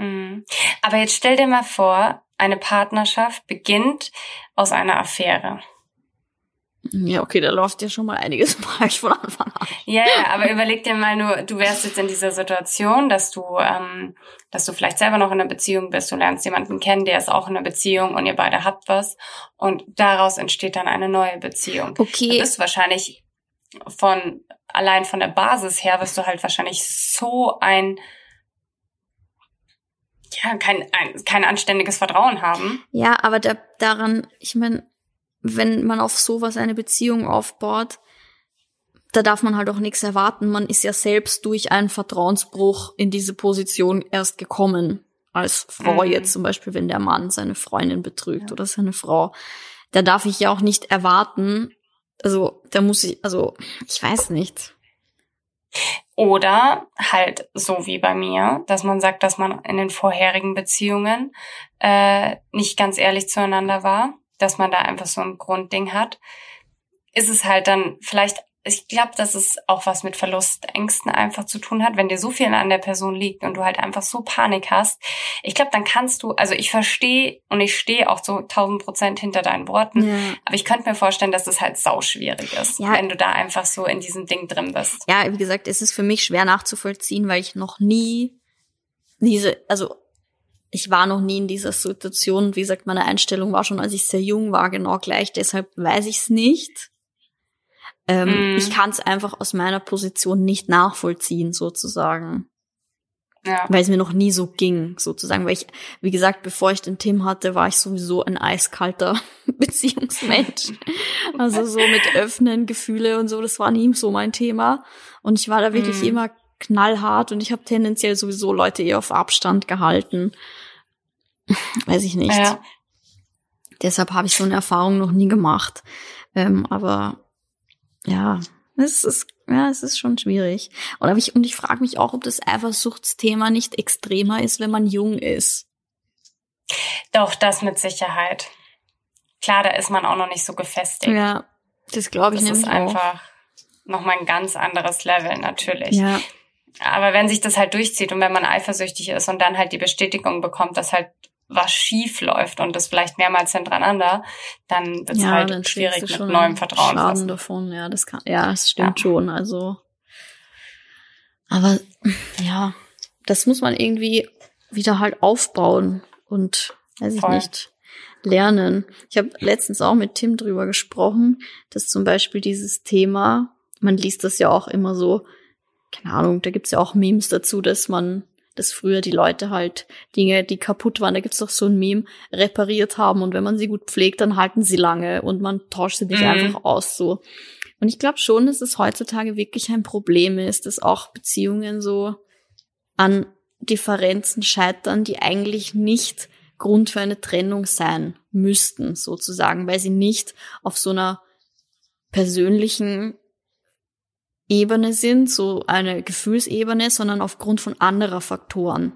Mhm. Aber jetzt stell dir mal vor, eine Partnerschaft beginnt aus einer Affäre. Ja, okay, da läuft ja schon mal einiges [laughs] falsch von Anfang an. Ja, ja, aber überleg dir mal nur, du wärst jetzt in dieser Situation, dass du, ähm, dass du vielleicht selber noch in einer Beziehung bist, du lernst jemanden kennen, der ist auch in einer Beziehung und ihr beide habt was und daraus entsteht dann eine neue Beziehung. Du Okay, bist wahrscheinlich von, allein von der Basis her, wirst du halt wahrscheinlich so ein, ja, kein, ein, kein anständiges Vertrauen haben. ja, aber da, daran, ich meine, wenn man auf sowas eine Beziehung aufbaut, da darf man halt auch nichts erwarten. Man ist ja selbst durch einen Vertrauensbruch in diese Position erst gekommen. Als Frau Mhm. jetzt zum Beispiel, wenn der Mann seine Freundin betrügt oder seine Frau. Da darf ich ja auch nicht erwarten. Also, da muss ich, also, ich weiß nicht. Oder halt so wie bei mir, dass man sagt, dass man in den vorherigen Beziehungen äh, nicht ganz ehrlich zueinander war, dass man da einfach so ein Grundding hat. Ist es halt dann vielleicht, ich glaube, dass es auch was mit Verlustängsten einfach zu tun hat, wenn dir so viel an der Person liegt und du halt einfach so Panik hast. Ich glaube, dann kannst du, also ich verstehe und ich stehe auch zu 1000 Prozent hinter deinen Worten, Ja. aber ich könnte mir vorstellen, dass es halt sauschwierig ist, Ja. wenn du da einfach so in diesem Ding drin bist. ja, wie gesagt, es ist für mich schwer nachzuvollziehen, weil ich noch nie diese, also ich war noch nie in dieser Situation. Wie gesagt, meine Einstellung war schon, als ich sehr jung war, genau gleich. Deshalb weiß ich es nicht. Ähm, Mm. Ich kann es einfach aus meiner Position nicht nachvollziehen, sozusagen. Ja. Weil es mir noch nie so ging, sozusagen. Weil ich, wie gesagt, bevor ich den Tim hatte, war ich sowieso ein eiskalter [laughs] Beziehungsmensch. [laughs] Also so mit Öffnen, Gefühle und so, das war nie so mein Thema. Und ich war da wirklich Mhm. immer knallhart und ich habe tendenziell sowieso Leute eher auf Abstand gehalten. [laughs] Weiß ich nicht. Ja. Deshalb habe ich so eine Erfahrung noch nie gemacht. Ähm, aber ja, es ist, ja, es ist schon schwierig. Und, ich, und ich frage mich auch, ob das Eifersuchtsthema nicht extremer ist, wenn man jung ist. Doch, das mit Sicherheit. Klar, da ist man auch noch nicht so gefestigt. Ja, das glaube ich das nämlich ist einfach nochmal ein ganz anderes Level natürlich. Ja, Aber wenn sich das halt durchzieht und wenn man eifersüchtig ist und dann halt die Bestätigung bekommt, dass halt was schief läuft und das vielleicht mehrmals hintereinander, dann wird es ja, halt schwierig mit neuem Vertrauen. Schaden davon, ja, das kann, ja, das stimmt ja. schon. Also, aber ja, das muss man irgendwie wieder halt aufbauen und weiß ich Voll. nicht lernen. Ich habe letztens auch mit Tim drüber gesprochen, dass zum Beispiel dieses Thema, man liest das ja auch immer so, keine Ahnung, da gibt's ja auch Memes dazu, dass man, dass früher die Leute halt Dinge, die kaputt waren, da gibt's doch so ein Meme, repariert haben und wenn man sie gut pflegt, dann halten sie lange und man tauscht sie nicht mhm. einfach aus so. Und ich glaube schon, dass es heutzutage wirklich ein Problem ist, dass auch Beziehungen so an Differenzen scheitern, die eigentlich nicht Grund für eine Trennung sein müssten, sozusagen, weil sie nicht auf so einer persönlichen Ebene sind, so eine Gefühlsebene, sondern aufgrund von anderer Faktoren.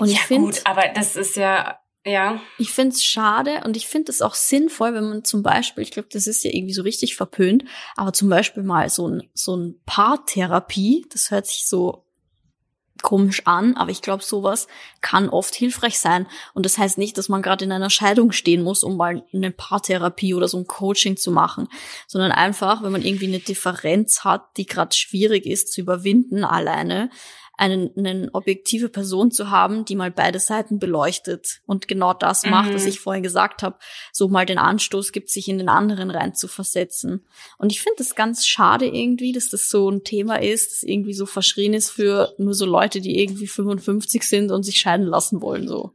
Und ja, ich finde, aber das ist ja ja. Ich finde es schade und ich finde es auch sinnvoll, wenn man zum Beispiel, ich glaube, das ist ja irgendwie so richtig verpönt, aber zum Beispiel mal so ein, so ein Paartherapie, das hört sich so komisch an, aber ich glaube, sowas kann oft hilfreich sein. Und das heißt nicht, dass man gerade in einer Scheidung stehen muss, um mal eine Paartherapie oder so ein Coaching zu machen, sondern einfach, wenn man irgendwie eine Differenz hat, die gerade schwierig ist zu überwinden alleine, einen, eine objektive Person zu haben, die mal beide Seiten beleuchtet und genau das macht, mhm. was ich vorhin gesagt habe, so mal den Anstoß gibt, sich in den anderen rein zu versetzen. Und ich finde es ganz schade irgendwie, dass das so ein Thema ist, das irgendwie so verschrien ist für nur so Leute, die irgendwie 55 sind und sich scheiden lassen wollen, so.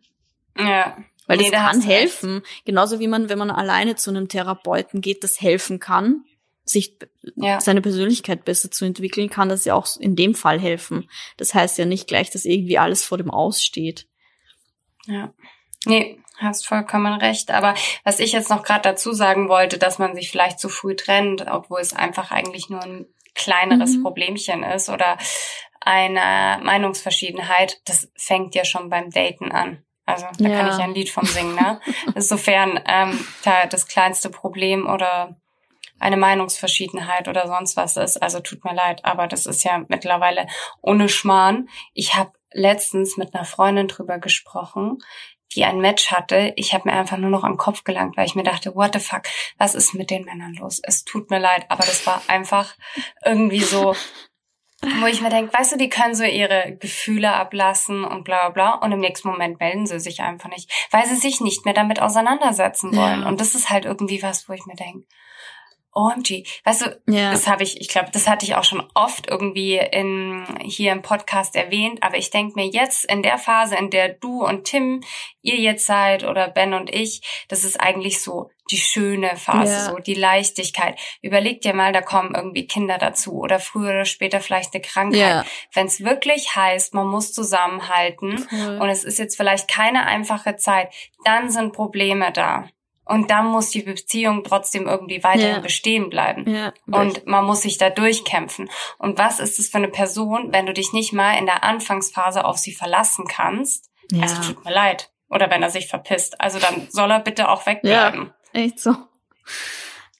Ja. Weil nee, das kann helfen. Genauso wie man, wenn man alleine zu einem Therapeuten geht, das helfen kann sich ja. seine Persönlichkeit besser zu entwickeln, kann das ja auch in dem Fall helfen. Das heißt ja nicht gleich, dass irgendwie alles vor dem Aussteht. Ja. Nee, hast vollkommen recht. Aber was ich jetzt noch gerade dazu sagen wollte, dass man sich vielleicht zu früh trennt, obwohl es einfach eigentlich nur ein kleineres mhm. Problemchen ist oder eine Meinungsverschiedenheit, das fängt ja schon beim Daten an. Also da ja. kann ich ein Lied vom singen, ne? [laughs] Insofern ähm, da das kleinste Problem oder eine Meinungsverschiedenheit oder sonst was ist. Also tut mir leid, aber das ist ja mittlerweile ohne Schmarrn. Ich habe letztens mit einer Freundin drüber gesprochen, die ein Match hatte. Ich habe mir einfach nur noch am Kopf gelangt, weil ich mir dachte, what the fuck, was ist mit den Männern los? Es tut mir leid, aber das war einfach irgendwie so, wo ich mir denke, weißt du, die können so ihre Gefühle ablassen und bla bla bla und im nächsten Moment melden sie sich einfach nicht, weil sie sich nicht mehr damit auseinandersetzen wollen. Ja. Und das ist halt irgendwie was, wo ich mir denke, OMG. Weißt du, ja. das habe ich, ich glaube, das hatte ich auch schon oft irgendwie in, hier im Podcast erwähnt, aber ich denke mir jetzt in der Phase, in der du und Tim, ihr jetzt seid oder Ben und ich, das ist eigentlich so die schöne Phase, ja. so die Leichtigkeit. Überleg dir mal, da kommen irgendwie Kinder dazu oder früher oder später vielleicht eine Krankheit. Ja. Wenn es wirklich heißt, man muss zusammenhalten cool. und es ist jetzt vielleicht keine einfache Zeit, dann sind Probleme da. Und dann muss die Beziehung trotzdem irgendwie weiterhin ja. bestehen bleiben. Ja, und man muss sich da durchkämpfen. Und was ist es für eine Person, wenn du dich nicht mal in der Anfangsphase auf sie verlassen kannst? Ja. Also tut mir leid. Oder wenn er sich verpisst. Also dann soll er bitte auch wegbleiben. Ja, echt so.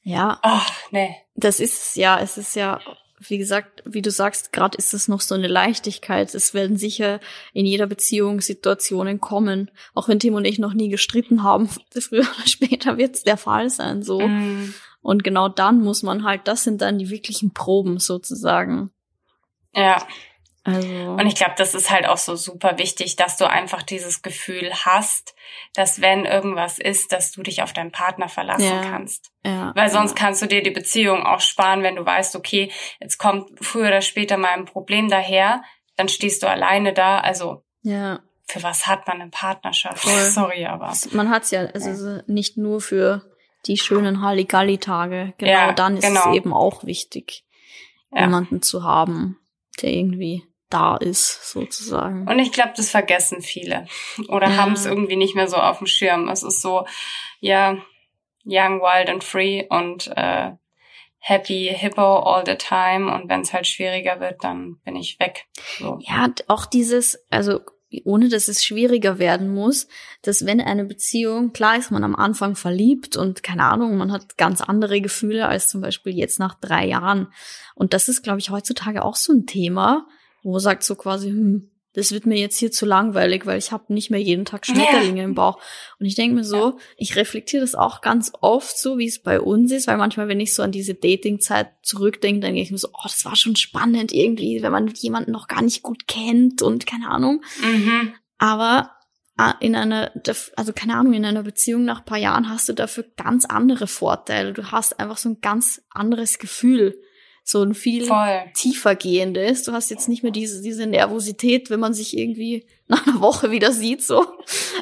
Ja. Ach, nee. Das ist ja, es ist ja wie gesagt, wie du sagst, gerade ist es noch so eine Leichtigkeit. Es werden sicher in jeder Beziehung Situationen kommen. Auch wenn Tim und ich noch nie gestritten haben, [laughs] früher oder später wird es der Fall sein, so. Mm. Und genau dann muss man halt, das sind dann die wirklichen Proben sozusagen. Ja. Also. Und ich glaube, das ist halt auch so super wichtig, dass du einfach dieses Gefühl hast, dass wenn irgendwas ist, dass du dich auf deinen Partner verlassen ja, kannst. Ja, Weil sonst ja. kannst du dir die Beziehung auch sparen, wenn du weißt, okay, jetzt kommt früher oder später mal ein Problem daher, dann stehst du alleine da. Also ja. für was hat man eine Partnerschaft? Voll. [laughs] Sorry, aber. Man hat's ja, also nicht nur für die schönen Halligalli-Tage. Genau, dann ist genau. es eben auch wichtig, jemanden zu haben, der irgendwie da ist, sozusagen. Und ich glaube, das vergessen viele oder ja. haben es irgendwie nicht mehr so auf dem Schirm. Es ist so, ja, young, wild and free und äh, happy hippo all the time. Und wenn es halt schwieriger wird, dann bin ich weg. So. Ja, auch dieses, also ohne dass es schwieriger werden muss, dass wenn eine Beziehung, klar ist man am Anfang verliebt und keine Ahnung, man hat ganz andere Gefühle als zum Beispiel jetzt nach drei Jahren. Und das ist, glaube ich, heutzutage auch so ein Thema, wo man sagt so quasi, hm, das wird mir jetzt hier zu langweilig, weil ich habe nicht mehr jeden Tag Schmetterlinge ja. im Bauch. Und ich denke mir so, ich reflektiere das auch ganz oft so, wie es bei uns ist, weil manchmal, wenn ich so an diese Dating-Zeit zurückdenke, dann denke ich mir so, oh, das war schon spannend irgendwie, wenn man jemanden noch gar nicht gut kennt und keine Ahnung. Mhm. Aber ah, in einer, also keine Ahnung, in einer Beziehung nach paar Jahren hast du dafür ganz andere Vorteile. Du hast einfach so ein ganz anderes Gefühl so ein viel Voll. tiefer gehendes. Du hast jetzt nicht mehr diese, diese Nervosität, wenn man sich irgendwie nach einer Woche wieder sieht, so.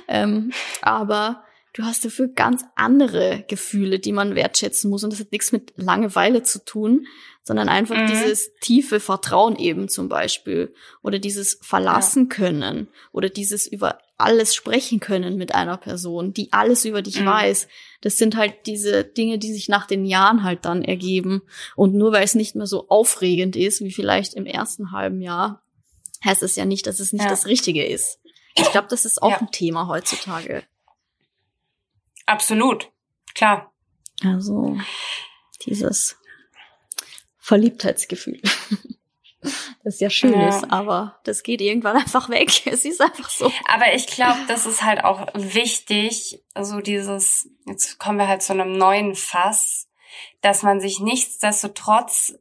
Ähm, aber du hast dafür ganz andere Gefühle, die man wertschätzen muss. Und das hat nichts mit Langeweile zu tun, sondern einfach mhm. dieses tiefe Vertrauen eben zum Beispiel. Oder dieses Verlassen können. Oder dieses über alles sprechen können mit einer Person, die alles über dich mhm. weiß. Das sind halt diese Dinge, die sich nach den Jahren halt dann ergeben. Und nur weil es nicht mehr so aufregend ist, wie vielleicht im ersten halben Jahr, heißt es ja nicht, dass es nicht ja. das Richtige ist. Ich glaube, das ist auch ja. ein Thema heutzutage. Absolut, klar. Also dieses Verliebtheitsgefühl. [laughs] das ja schön ja. ist, aber das geht irgendwann [laughs] einfach weg. Es ist einfach so. Aber ich glaube, das ist halt auch wichtig, so dieses, jetzt kommen wir halt zu einem neuen Fass, dass man sich nichtsdestotrotz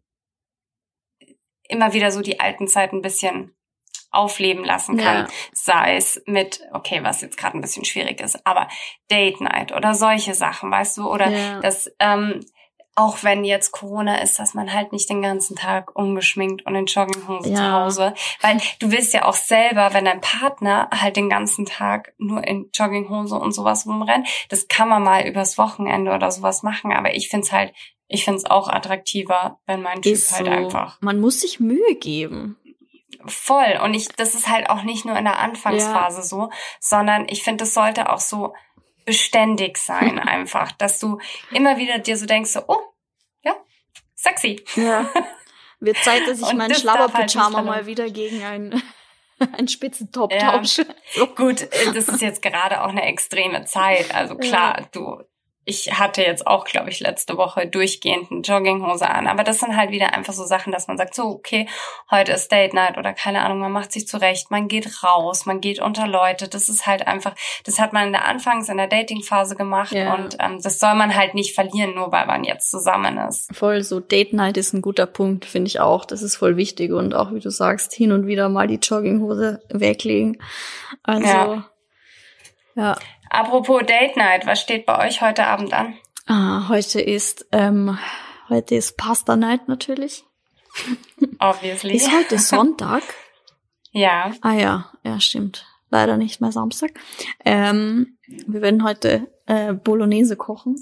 immer wieder so die alten Zeiten ein bisschen aufleben lassen kann. Ja. Sei es mit, okay, was jetzt gerade ein bisschen schwierig ist, aber Date Night oder solche Sachen, weißt du, oder ja. das ähm, auch wenn jetzt Corona ist, dass man halt nicht den ganzen Tag ungeschminkt und in Jogginghose ja. zu Hause, weil du willst ja auch selber, wenn dein Partner halt den ganzen Tag nur in Jogginghose und sowas rumrennt, das kann man mal übers Wochenende oder sowas machen, aber ich find's halt, ich find's auch attraktiver, wenn mein Typ ist halt so. einfach. Man muss sich Mühe geben. Voll. Und ich, das ist halt auch nicht nur in der Anfangsphase ja. so, sondern ich finde, das sollte auch so beständig sein [laughs] einfach, dass du immer wieder dir so denkst, so, oh, ja, sexy. Ja. Wird Zeit, dass ich meinen halt Schlabberpyjama halt mal wieder gegen einen, [laughs] einen Spitzentop ja. tausche. So. Gut, äh, das ist jetzt gerade auch eine extreme Zeit. Also klar, ja. du ich hatte jetzt auch, glaube ich, letzte Woche durchgehend eine Jogginghose an. Aber das sind halt wieder einfach so Sachen, dass man sagt, so, okay, heute ist Date Night oder keine Ahnung, man macht sich zurecht, man geht raus, man geht unter Leute. Das ist halt einfach, das hat man in der Anfangs-, in der Dating-Phase gemacht ja. und ähm, das soll man halt nicht verlieren, nur weil man jetzt zusammen ist. Voll, so Date Night ist ein guter Punkt, finde ich auch. Das ist voll wichtig und auch, wie du sagst, hin und wieder mal die Jogginghose weglegen. Also, ja. ja. Apropos Date Night, was steht bei euch heute Abend an? Ah, heute ist ähm, heute ist Pasta Night natürlich. Obviously. Ist heute Sonntag? [laughs] ja. Ah ja, ja stimmt. Leider nicht mehr Samstag. Ähm, wir werden heute äh, Bolognese kochen.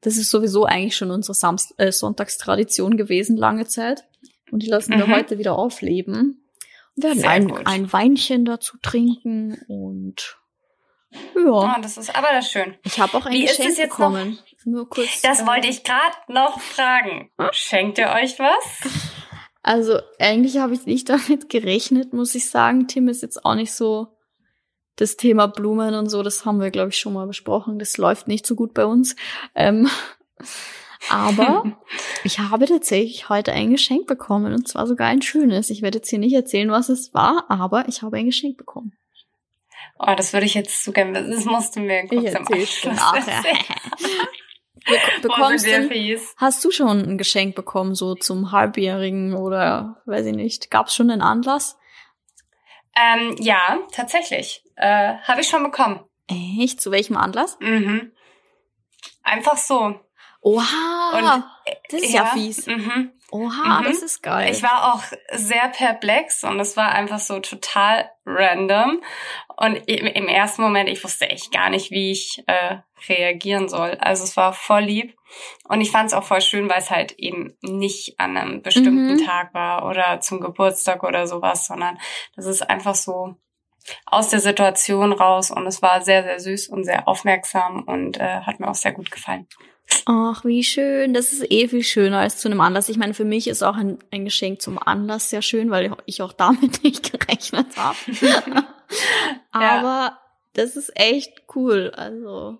Das ist sowieso eigentlich schon unsere Samst äh, Sonntagstradition gewesen, lange Zeit. Und die lassen wir mhm. heute wieder aufleben. Und werden ein, ein Weinchen dazu trinken und ja. Oh, das ist aber das schön. Ich habe auch ein Wie Geschenk bekommen. Noch? Nur kurz. Das äh, wollte ich gerade noch fragen. Schenkt ihr euch was? Also eigentlich habe ich nicht [laughs] damit gerechnet, muss ich sagen. Tim ist jetzt auch nicht so das Thema Blumen und so. Das haben wir glaube ich schon mal besprochen. Das läuft nicht so gut bei uns. Ähm, [laughs] aber [laughs] ich habe tatsächlich heute ein Geschenk bekommen und zwar sogar ein schönes. Ich werde jetzt hier nicht erzählen, was es war, aber ich habe ein Geschenk bekommen. Oh, das würde ich jetzt zu gerne wissen. Das musst du mir kurz ich im. Be [laughs] bekommst du, hast du schon ein Geschenk bekommen, so zum Halbjährigen oder weiß ich nicht? Gab es schon einen Anlass? Ähm, ja, tatsächlich. Äh, Habe ich schon bekommen. Echt? Zu welchem Anlass? Mhm. Einfach so. Oha! Und, äh, das ist ja, ja fies. Mhm. Oha, mhm. das ist geil. Ich war auch sehr perplex und es war einfach so total random. Und im ersten Moment, ich wusste echt gar nicht, wie ich äh, reagieren soll. Also es war voll lieb. Und ich fand es auch voll schön, weil es halt eben nicht an einem bestimmten mhm. Tag war oder zum Geburtstag oder sowas, sondern das ist einfach so aus der Situation raus und es war sehr, sehr süß und sehr aufmerksam und äh, hat mir auch sehr gut gefallen. Ach, wie schön. Das ist eh viel schöner als zu einem Anlass. Ich meine, für mich ist auch ein, ein Geschenk zum Anlass sehr schön, weil ich auch damit [laughs] nicht gerechnet habe. [laughs] Aber ja. das ist echt cool. Also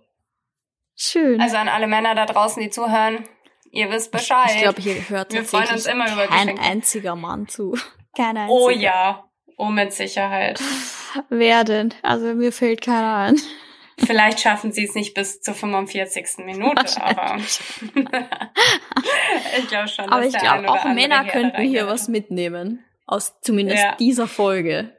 schön. Also an alle Männer da draußen, die zuhören, ihr wisst Bescheid. Ich glaube, hier hört Wir freuen uns immer über kein Geschenke. einziger Mann zu. Kein einziger. Oh ja. Oh, mit Sicherheit. [laughs] Wer denn? Also mir fällt keiner ein. Vielleicht schaffen sie es nicht bis zur 45. Minute, [laughs] aber ich glaube schon. Aber ich glaube, auch Männer könnten hier was mitnehmen. Aus zumindest ja. dieser Folge.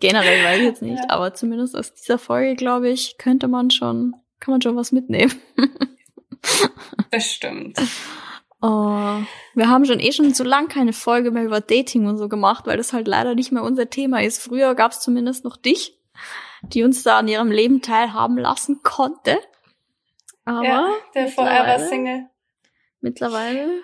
Generell weiß ich jetzt nicht, ja. aber zumindest aus dieser Folge, glaube ich, könnte man schon, kann man schon was mitnehmen. [laughs] Bestimmt. Oh, wir haben schon eh schon so lang keine Folge mehr über Dating und so gemacht, weil das halt leider nicht mehr unser Thema ist. Früher gab es zumindest noch dich die uns da an ihrem Leben teilhaben lassen konnte. Aber ja, der Forever Single. Mittlerweile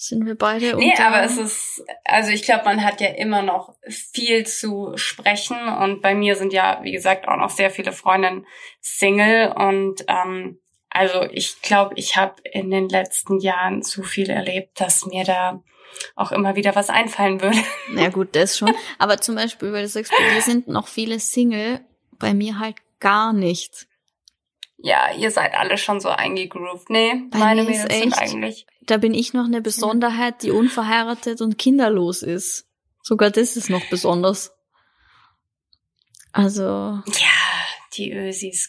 sind wir beide Nee, aber es ist, also ich glaube, man hat ja immer noch viel zu sprechen und bei mir sind ja, wie gesagt, auch noch sehr viele Freundinnen Single und ähm, also ich glaube, ich habe in den letzten Jahren zu viel erlebt, dass mir da auch immer wieder was einfallen würde. [laughs] Na gut, das schon. Aber zum Beispiel, weil du sagst, bei sind noch viele Single, bei mir halt gar nicht. Ja, ihr seid alle schon so eingegroovt. Nee, bei meine Mädels sind eigentlich. Da bin ich noch eine Besonderheit, die unverheiratet und kinderlos ist. Sogar das ist noch besonders. Also. Ja, die Ösis,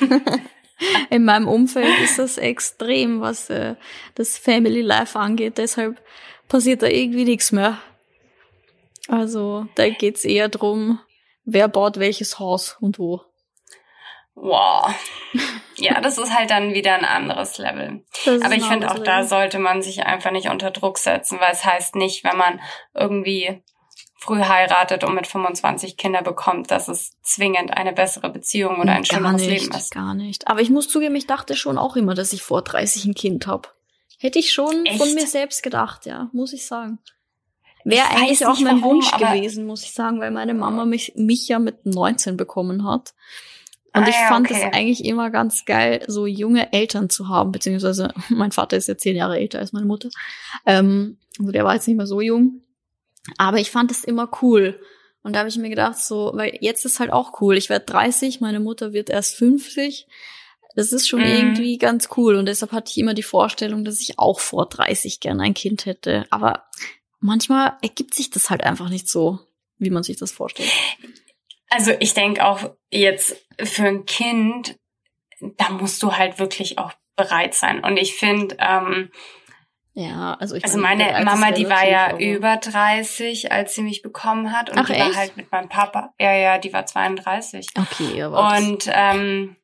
[laughs] In meinem Umfeld ist das extrem, was äh, das Family Life angeht. Deshalb passiert da irgendwie nichts mehr. Also da geht's eher drum, wer baut welches Haus und wo. Wow. [laughs] Ja, das ist halt dann wieder ein anderes Level. Aber ich finde auch, Level. da sollte man sich einfach nicht unter Druck setzen, weil es heißt nicht, wenn man irgendwie früh heiratet und mit 25 Kinder bekommt, dass es zwingend eine bessere Beziehung oder ein schöneres nicht, Leben ist. Gar nicht. Aber ich muss zugeben, ich dachte schon auch immer, dass ich vor 30 ein Kind habe. Hätte ich schon Echt? von mir selbst gedacht, ja, muss ich sagen. Wäre eigentlich auch mein warum, Wunsch gewesen, muss ich sagen, weil meine Mama mich, mich ja mit 19 bekommen hat. Und ah, ich fand es okay. eigentlich immer ganz geil, so junge Eltern zu haben, beziehungsweise [laughs] mein Vater ist ja zehn Jahre älter als meine Mutter. Ähm, also der war jetzt nicht mehr so jung. Aber ich fand es immer cool. Und da habe ich mir gedacht, so, weil jetzt ist halt auch cool. Ich werde 30, meine Mutter wird erst 50. Das ist schon mhm. irgendwie ganz cool und deshalb hatte ich immer die Vorstellung, dass ich auch vor 30 gern ein Kind hätte. Aber manchmal ergibt sich das halt einfach nicht so, wie man sich das vorstellt. Also ich denke auch jetzt für ein Kind, da musst du halt wirklich auch bereit sein. Und ich finde, ähm, ja, also ich Also meine Mama, die war ja über 30, als sie mich bekommen hat und Ach, die echt? war halt mit meinem Papa. Ja, ja, die war 32. Okay, aber und ähm,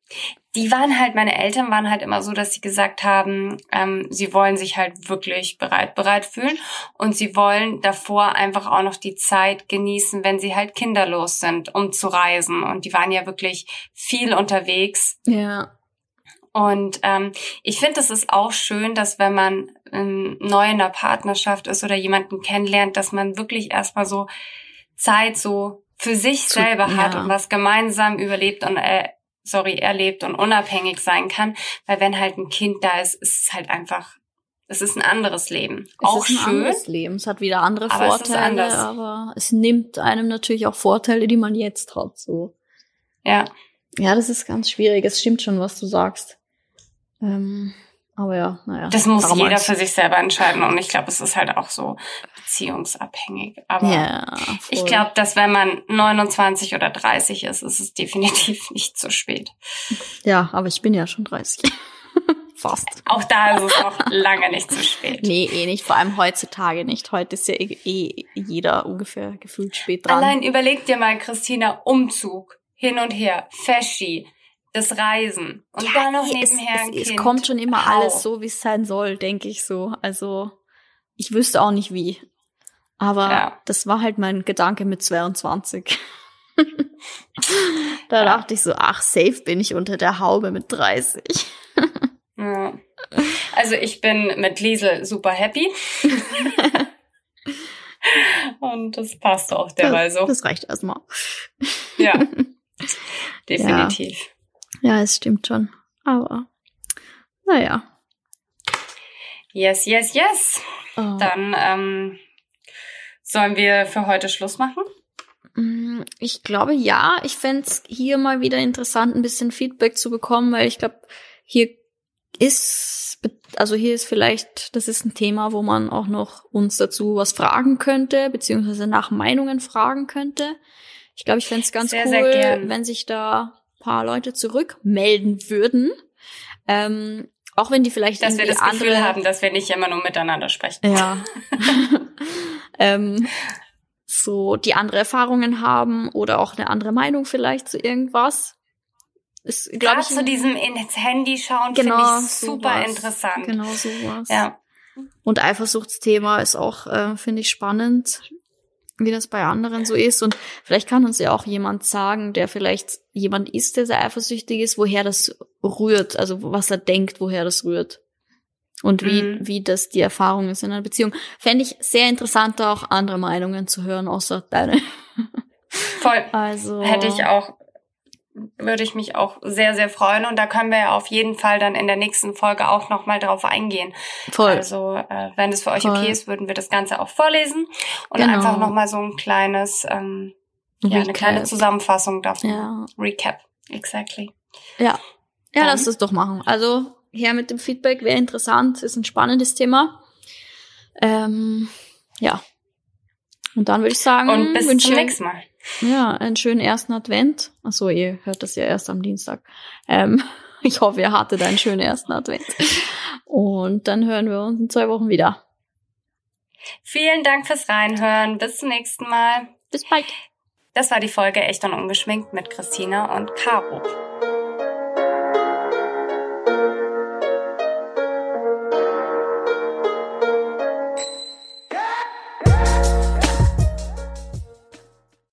die waren halt, meine Eltern waren halt immer so, dass sie gesagt haben, ähm, sie wollen sich halt wirklich bereit, bereit fühlen und sie wollen davor einfach auch noch die Zeit genießen, wenn sie halt kinderlos sind, um zu reisen. Und die waren ja wirklich viel unterwegs. Ja. Und ähm, ich finde, es ist auch schön, dass wenn man ähm, neu in der Partnerschaft ist oder jemanden kennenlernt, dass man wirklich erstmal so Zeit so für sich selber hat ja. und was gemeinsam überlebt und äh, sorry, erlebt und unabhängig sein kann. Weil wenn halt ein Kind da ist, ist es halt einfach, es ist ein anderes Leben. Es auch ist ein schön. anderes Leben. Es hat wieder andere aber Vorteile, es aber es nimmt einem natürlich auch Vorteile, die man jetzt hat, so. Ja. Ja, das ist ganz schwierig. Es stimmt schon, was du sagst. Ähm, aber ja, naja. Das muss jeder für sich selber entscheiden und ich glaube, es ist halt auch so beziehungsabhängig. Aber ja, ich glaube, dass wenn man 29 oder 30 ist, ist es definitiv [laughs] nicht zu spät. Ja, aber ich bin ja schon 30. [laughs] Fast. Auch da ist es noch lange nicht zu spät. Nee, eh nicht. Vor allem heutzutage nicht. Heute ist ja eh, eh jeder ungefähr gefühlt spät dran. Allein überleg dir mal, Christina, Umzug, hin und her, Feschi, das Reisen und ja, dann noch nebenher es, es, Kind. Es kommt schon immer wow. alles so, wie es sein soll, denke ich so. Also ich wüsste auch nicht wie. Aber ja. das war halt mein Gedanke mit 22. [laughs] da ja. dachte ich so, ach, safe bin ich unter der Haube mit 30. ja. Also ich bin mit Liesel super happy. [laughs] Und das passt auch derweil so. Das reicht erstmal. Ja, [laughs] definitiv. Ja, es stimmt schon. Aber, naja. Yes, yes, yes. Oh. Dann ähm, sollen wir für heute Schluss machen? Mm, ich glaube ja. Ich fände hier mal wieder interessant, ein bisschen Feedback zu bekommen, weil ich glaube, hier ist, also hier ist vielleicht, das ist ein Thema, wo man auch noch uns dazu was fragen könnte, beziehungsweise nach Meinungen fragen könnte. Ich glaube, ich fände es ganz Sehr, cool, sehr wenn sich da paar Leute zurückmelden würden. Ähm, auch wenn die vielleicht Dass wir das Gefühl andere, haben, dass wir nicht immer nur miteinander sprechen. ja. [laughs] ähm, so die andere Erfahrungen haben oder auch eine andere Meinung vielleicht zu irgendwas. Ist, glaube Gerade ich, zu diesem ins Handy schauen genau finde ich super sowas. interessant. Genau sowas. Ja. Und Eifersuchtsthema ist auch, äh, finde ich, spannend, wie das bei anderen so ist. Und vielleicht kann uns ja auch jemand sagen, der vielleicht jemand ist, der sehr eifersüchtig ist, woher das rührt, also was er denkt, woher das rührt. Und wie, Mhm. wie das die Erfahrung ist in einer Beziehung. Fände ich sehr interessant, da auch andere Meinungen zu hören, außer deine. Voll. [laughs] Also. Hätte ich auch, würde ich mich auch sehr, sehr freuen. Und da können wir ja auf jeden Fall dann in der nächsten Folge auch nochmal drauf eingehen. Voll. Also, äh, wenn es für euch Voll. okay ist, würden wir das Ganze auch vorlesen und Genau. einfach nochmal so ein kleines, ähm, ja, eine kleine. Zusammenfassung davon. Ja. Recap. Exactly. Ja. Ja, Dann- lass das doch machen. Also, her mit dem Feedback wäre interessant, ist ein spannendes Thema. Ähm, ja. Und dann würde ich sagen, Und bis zum nächsten Mal. Ja, einen schönen ersten Advent. Achso, ihr hört das ja erst am Dienstag. Ähm, [laughs] ich hoffe, ihr hattet einen schönen ersten Advent. Und dann hören wir uns in zwei Wochen wieder. Vielen Dank fürs Reinhören. Bis zum nächsten Mal. Bis bald. Das war die Folge Echt und Ungeschminkt mit Christina und Caro.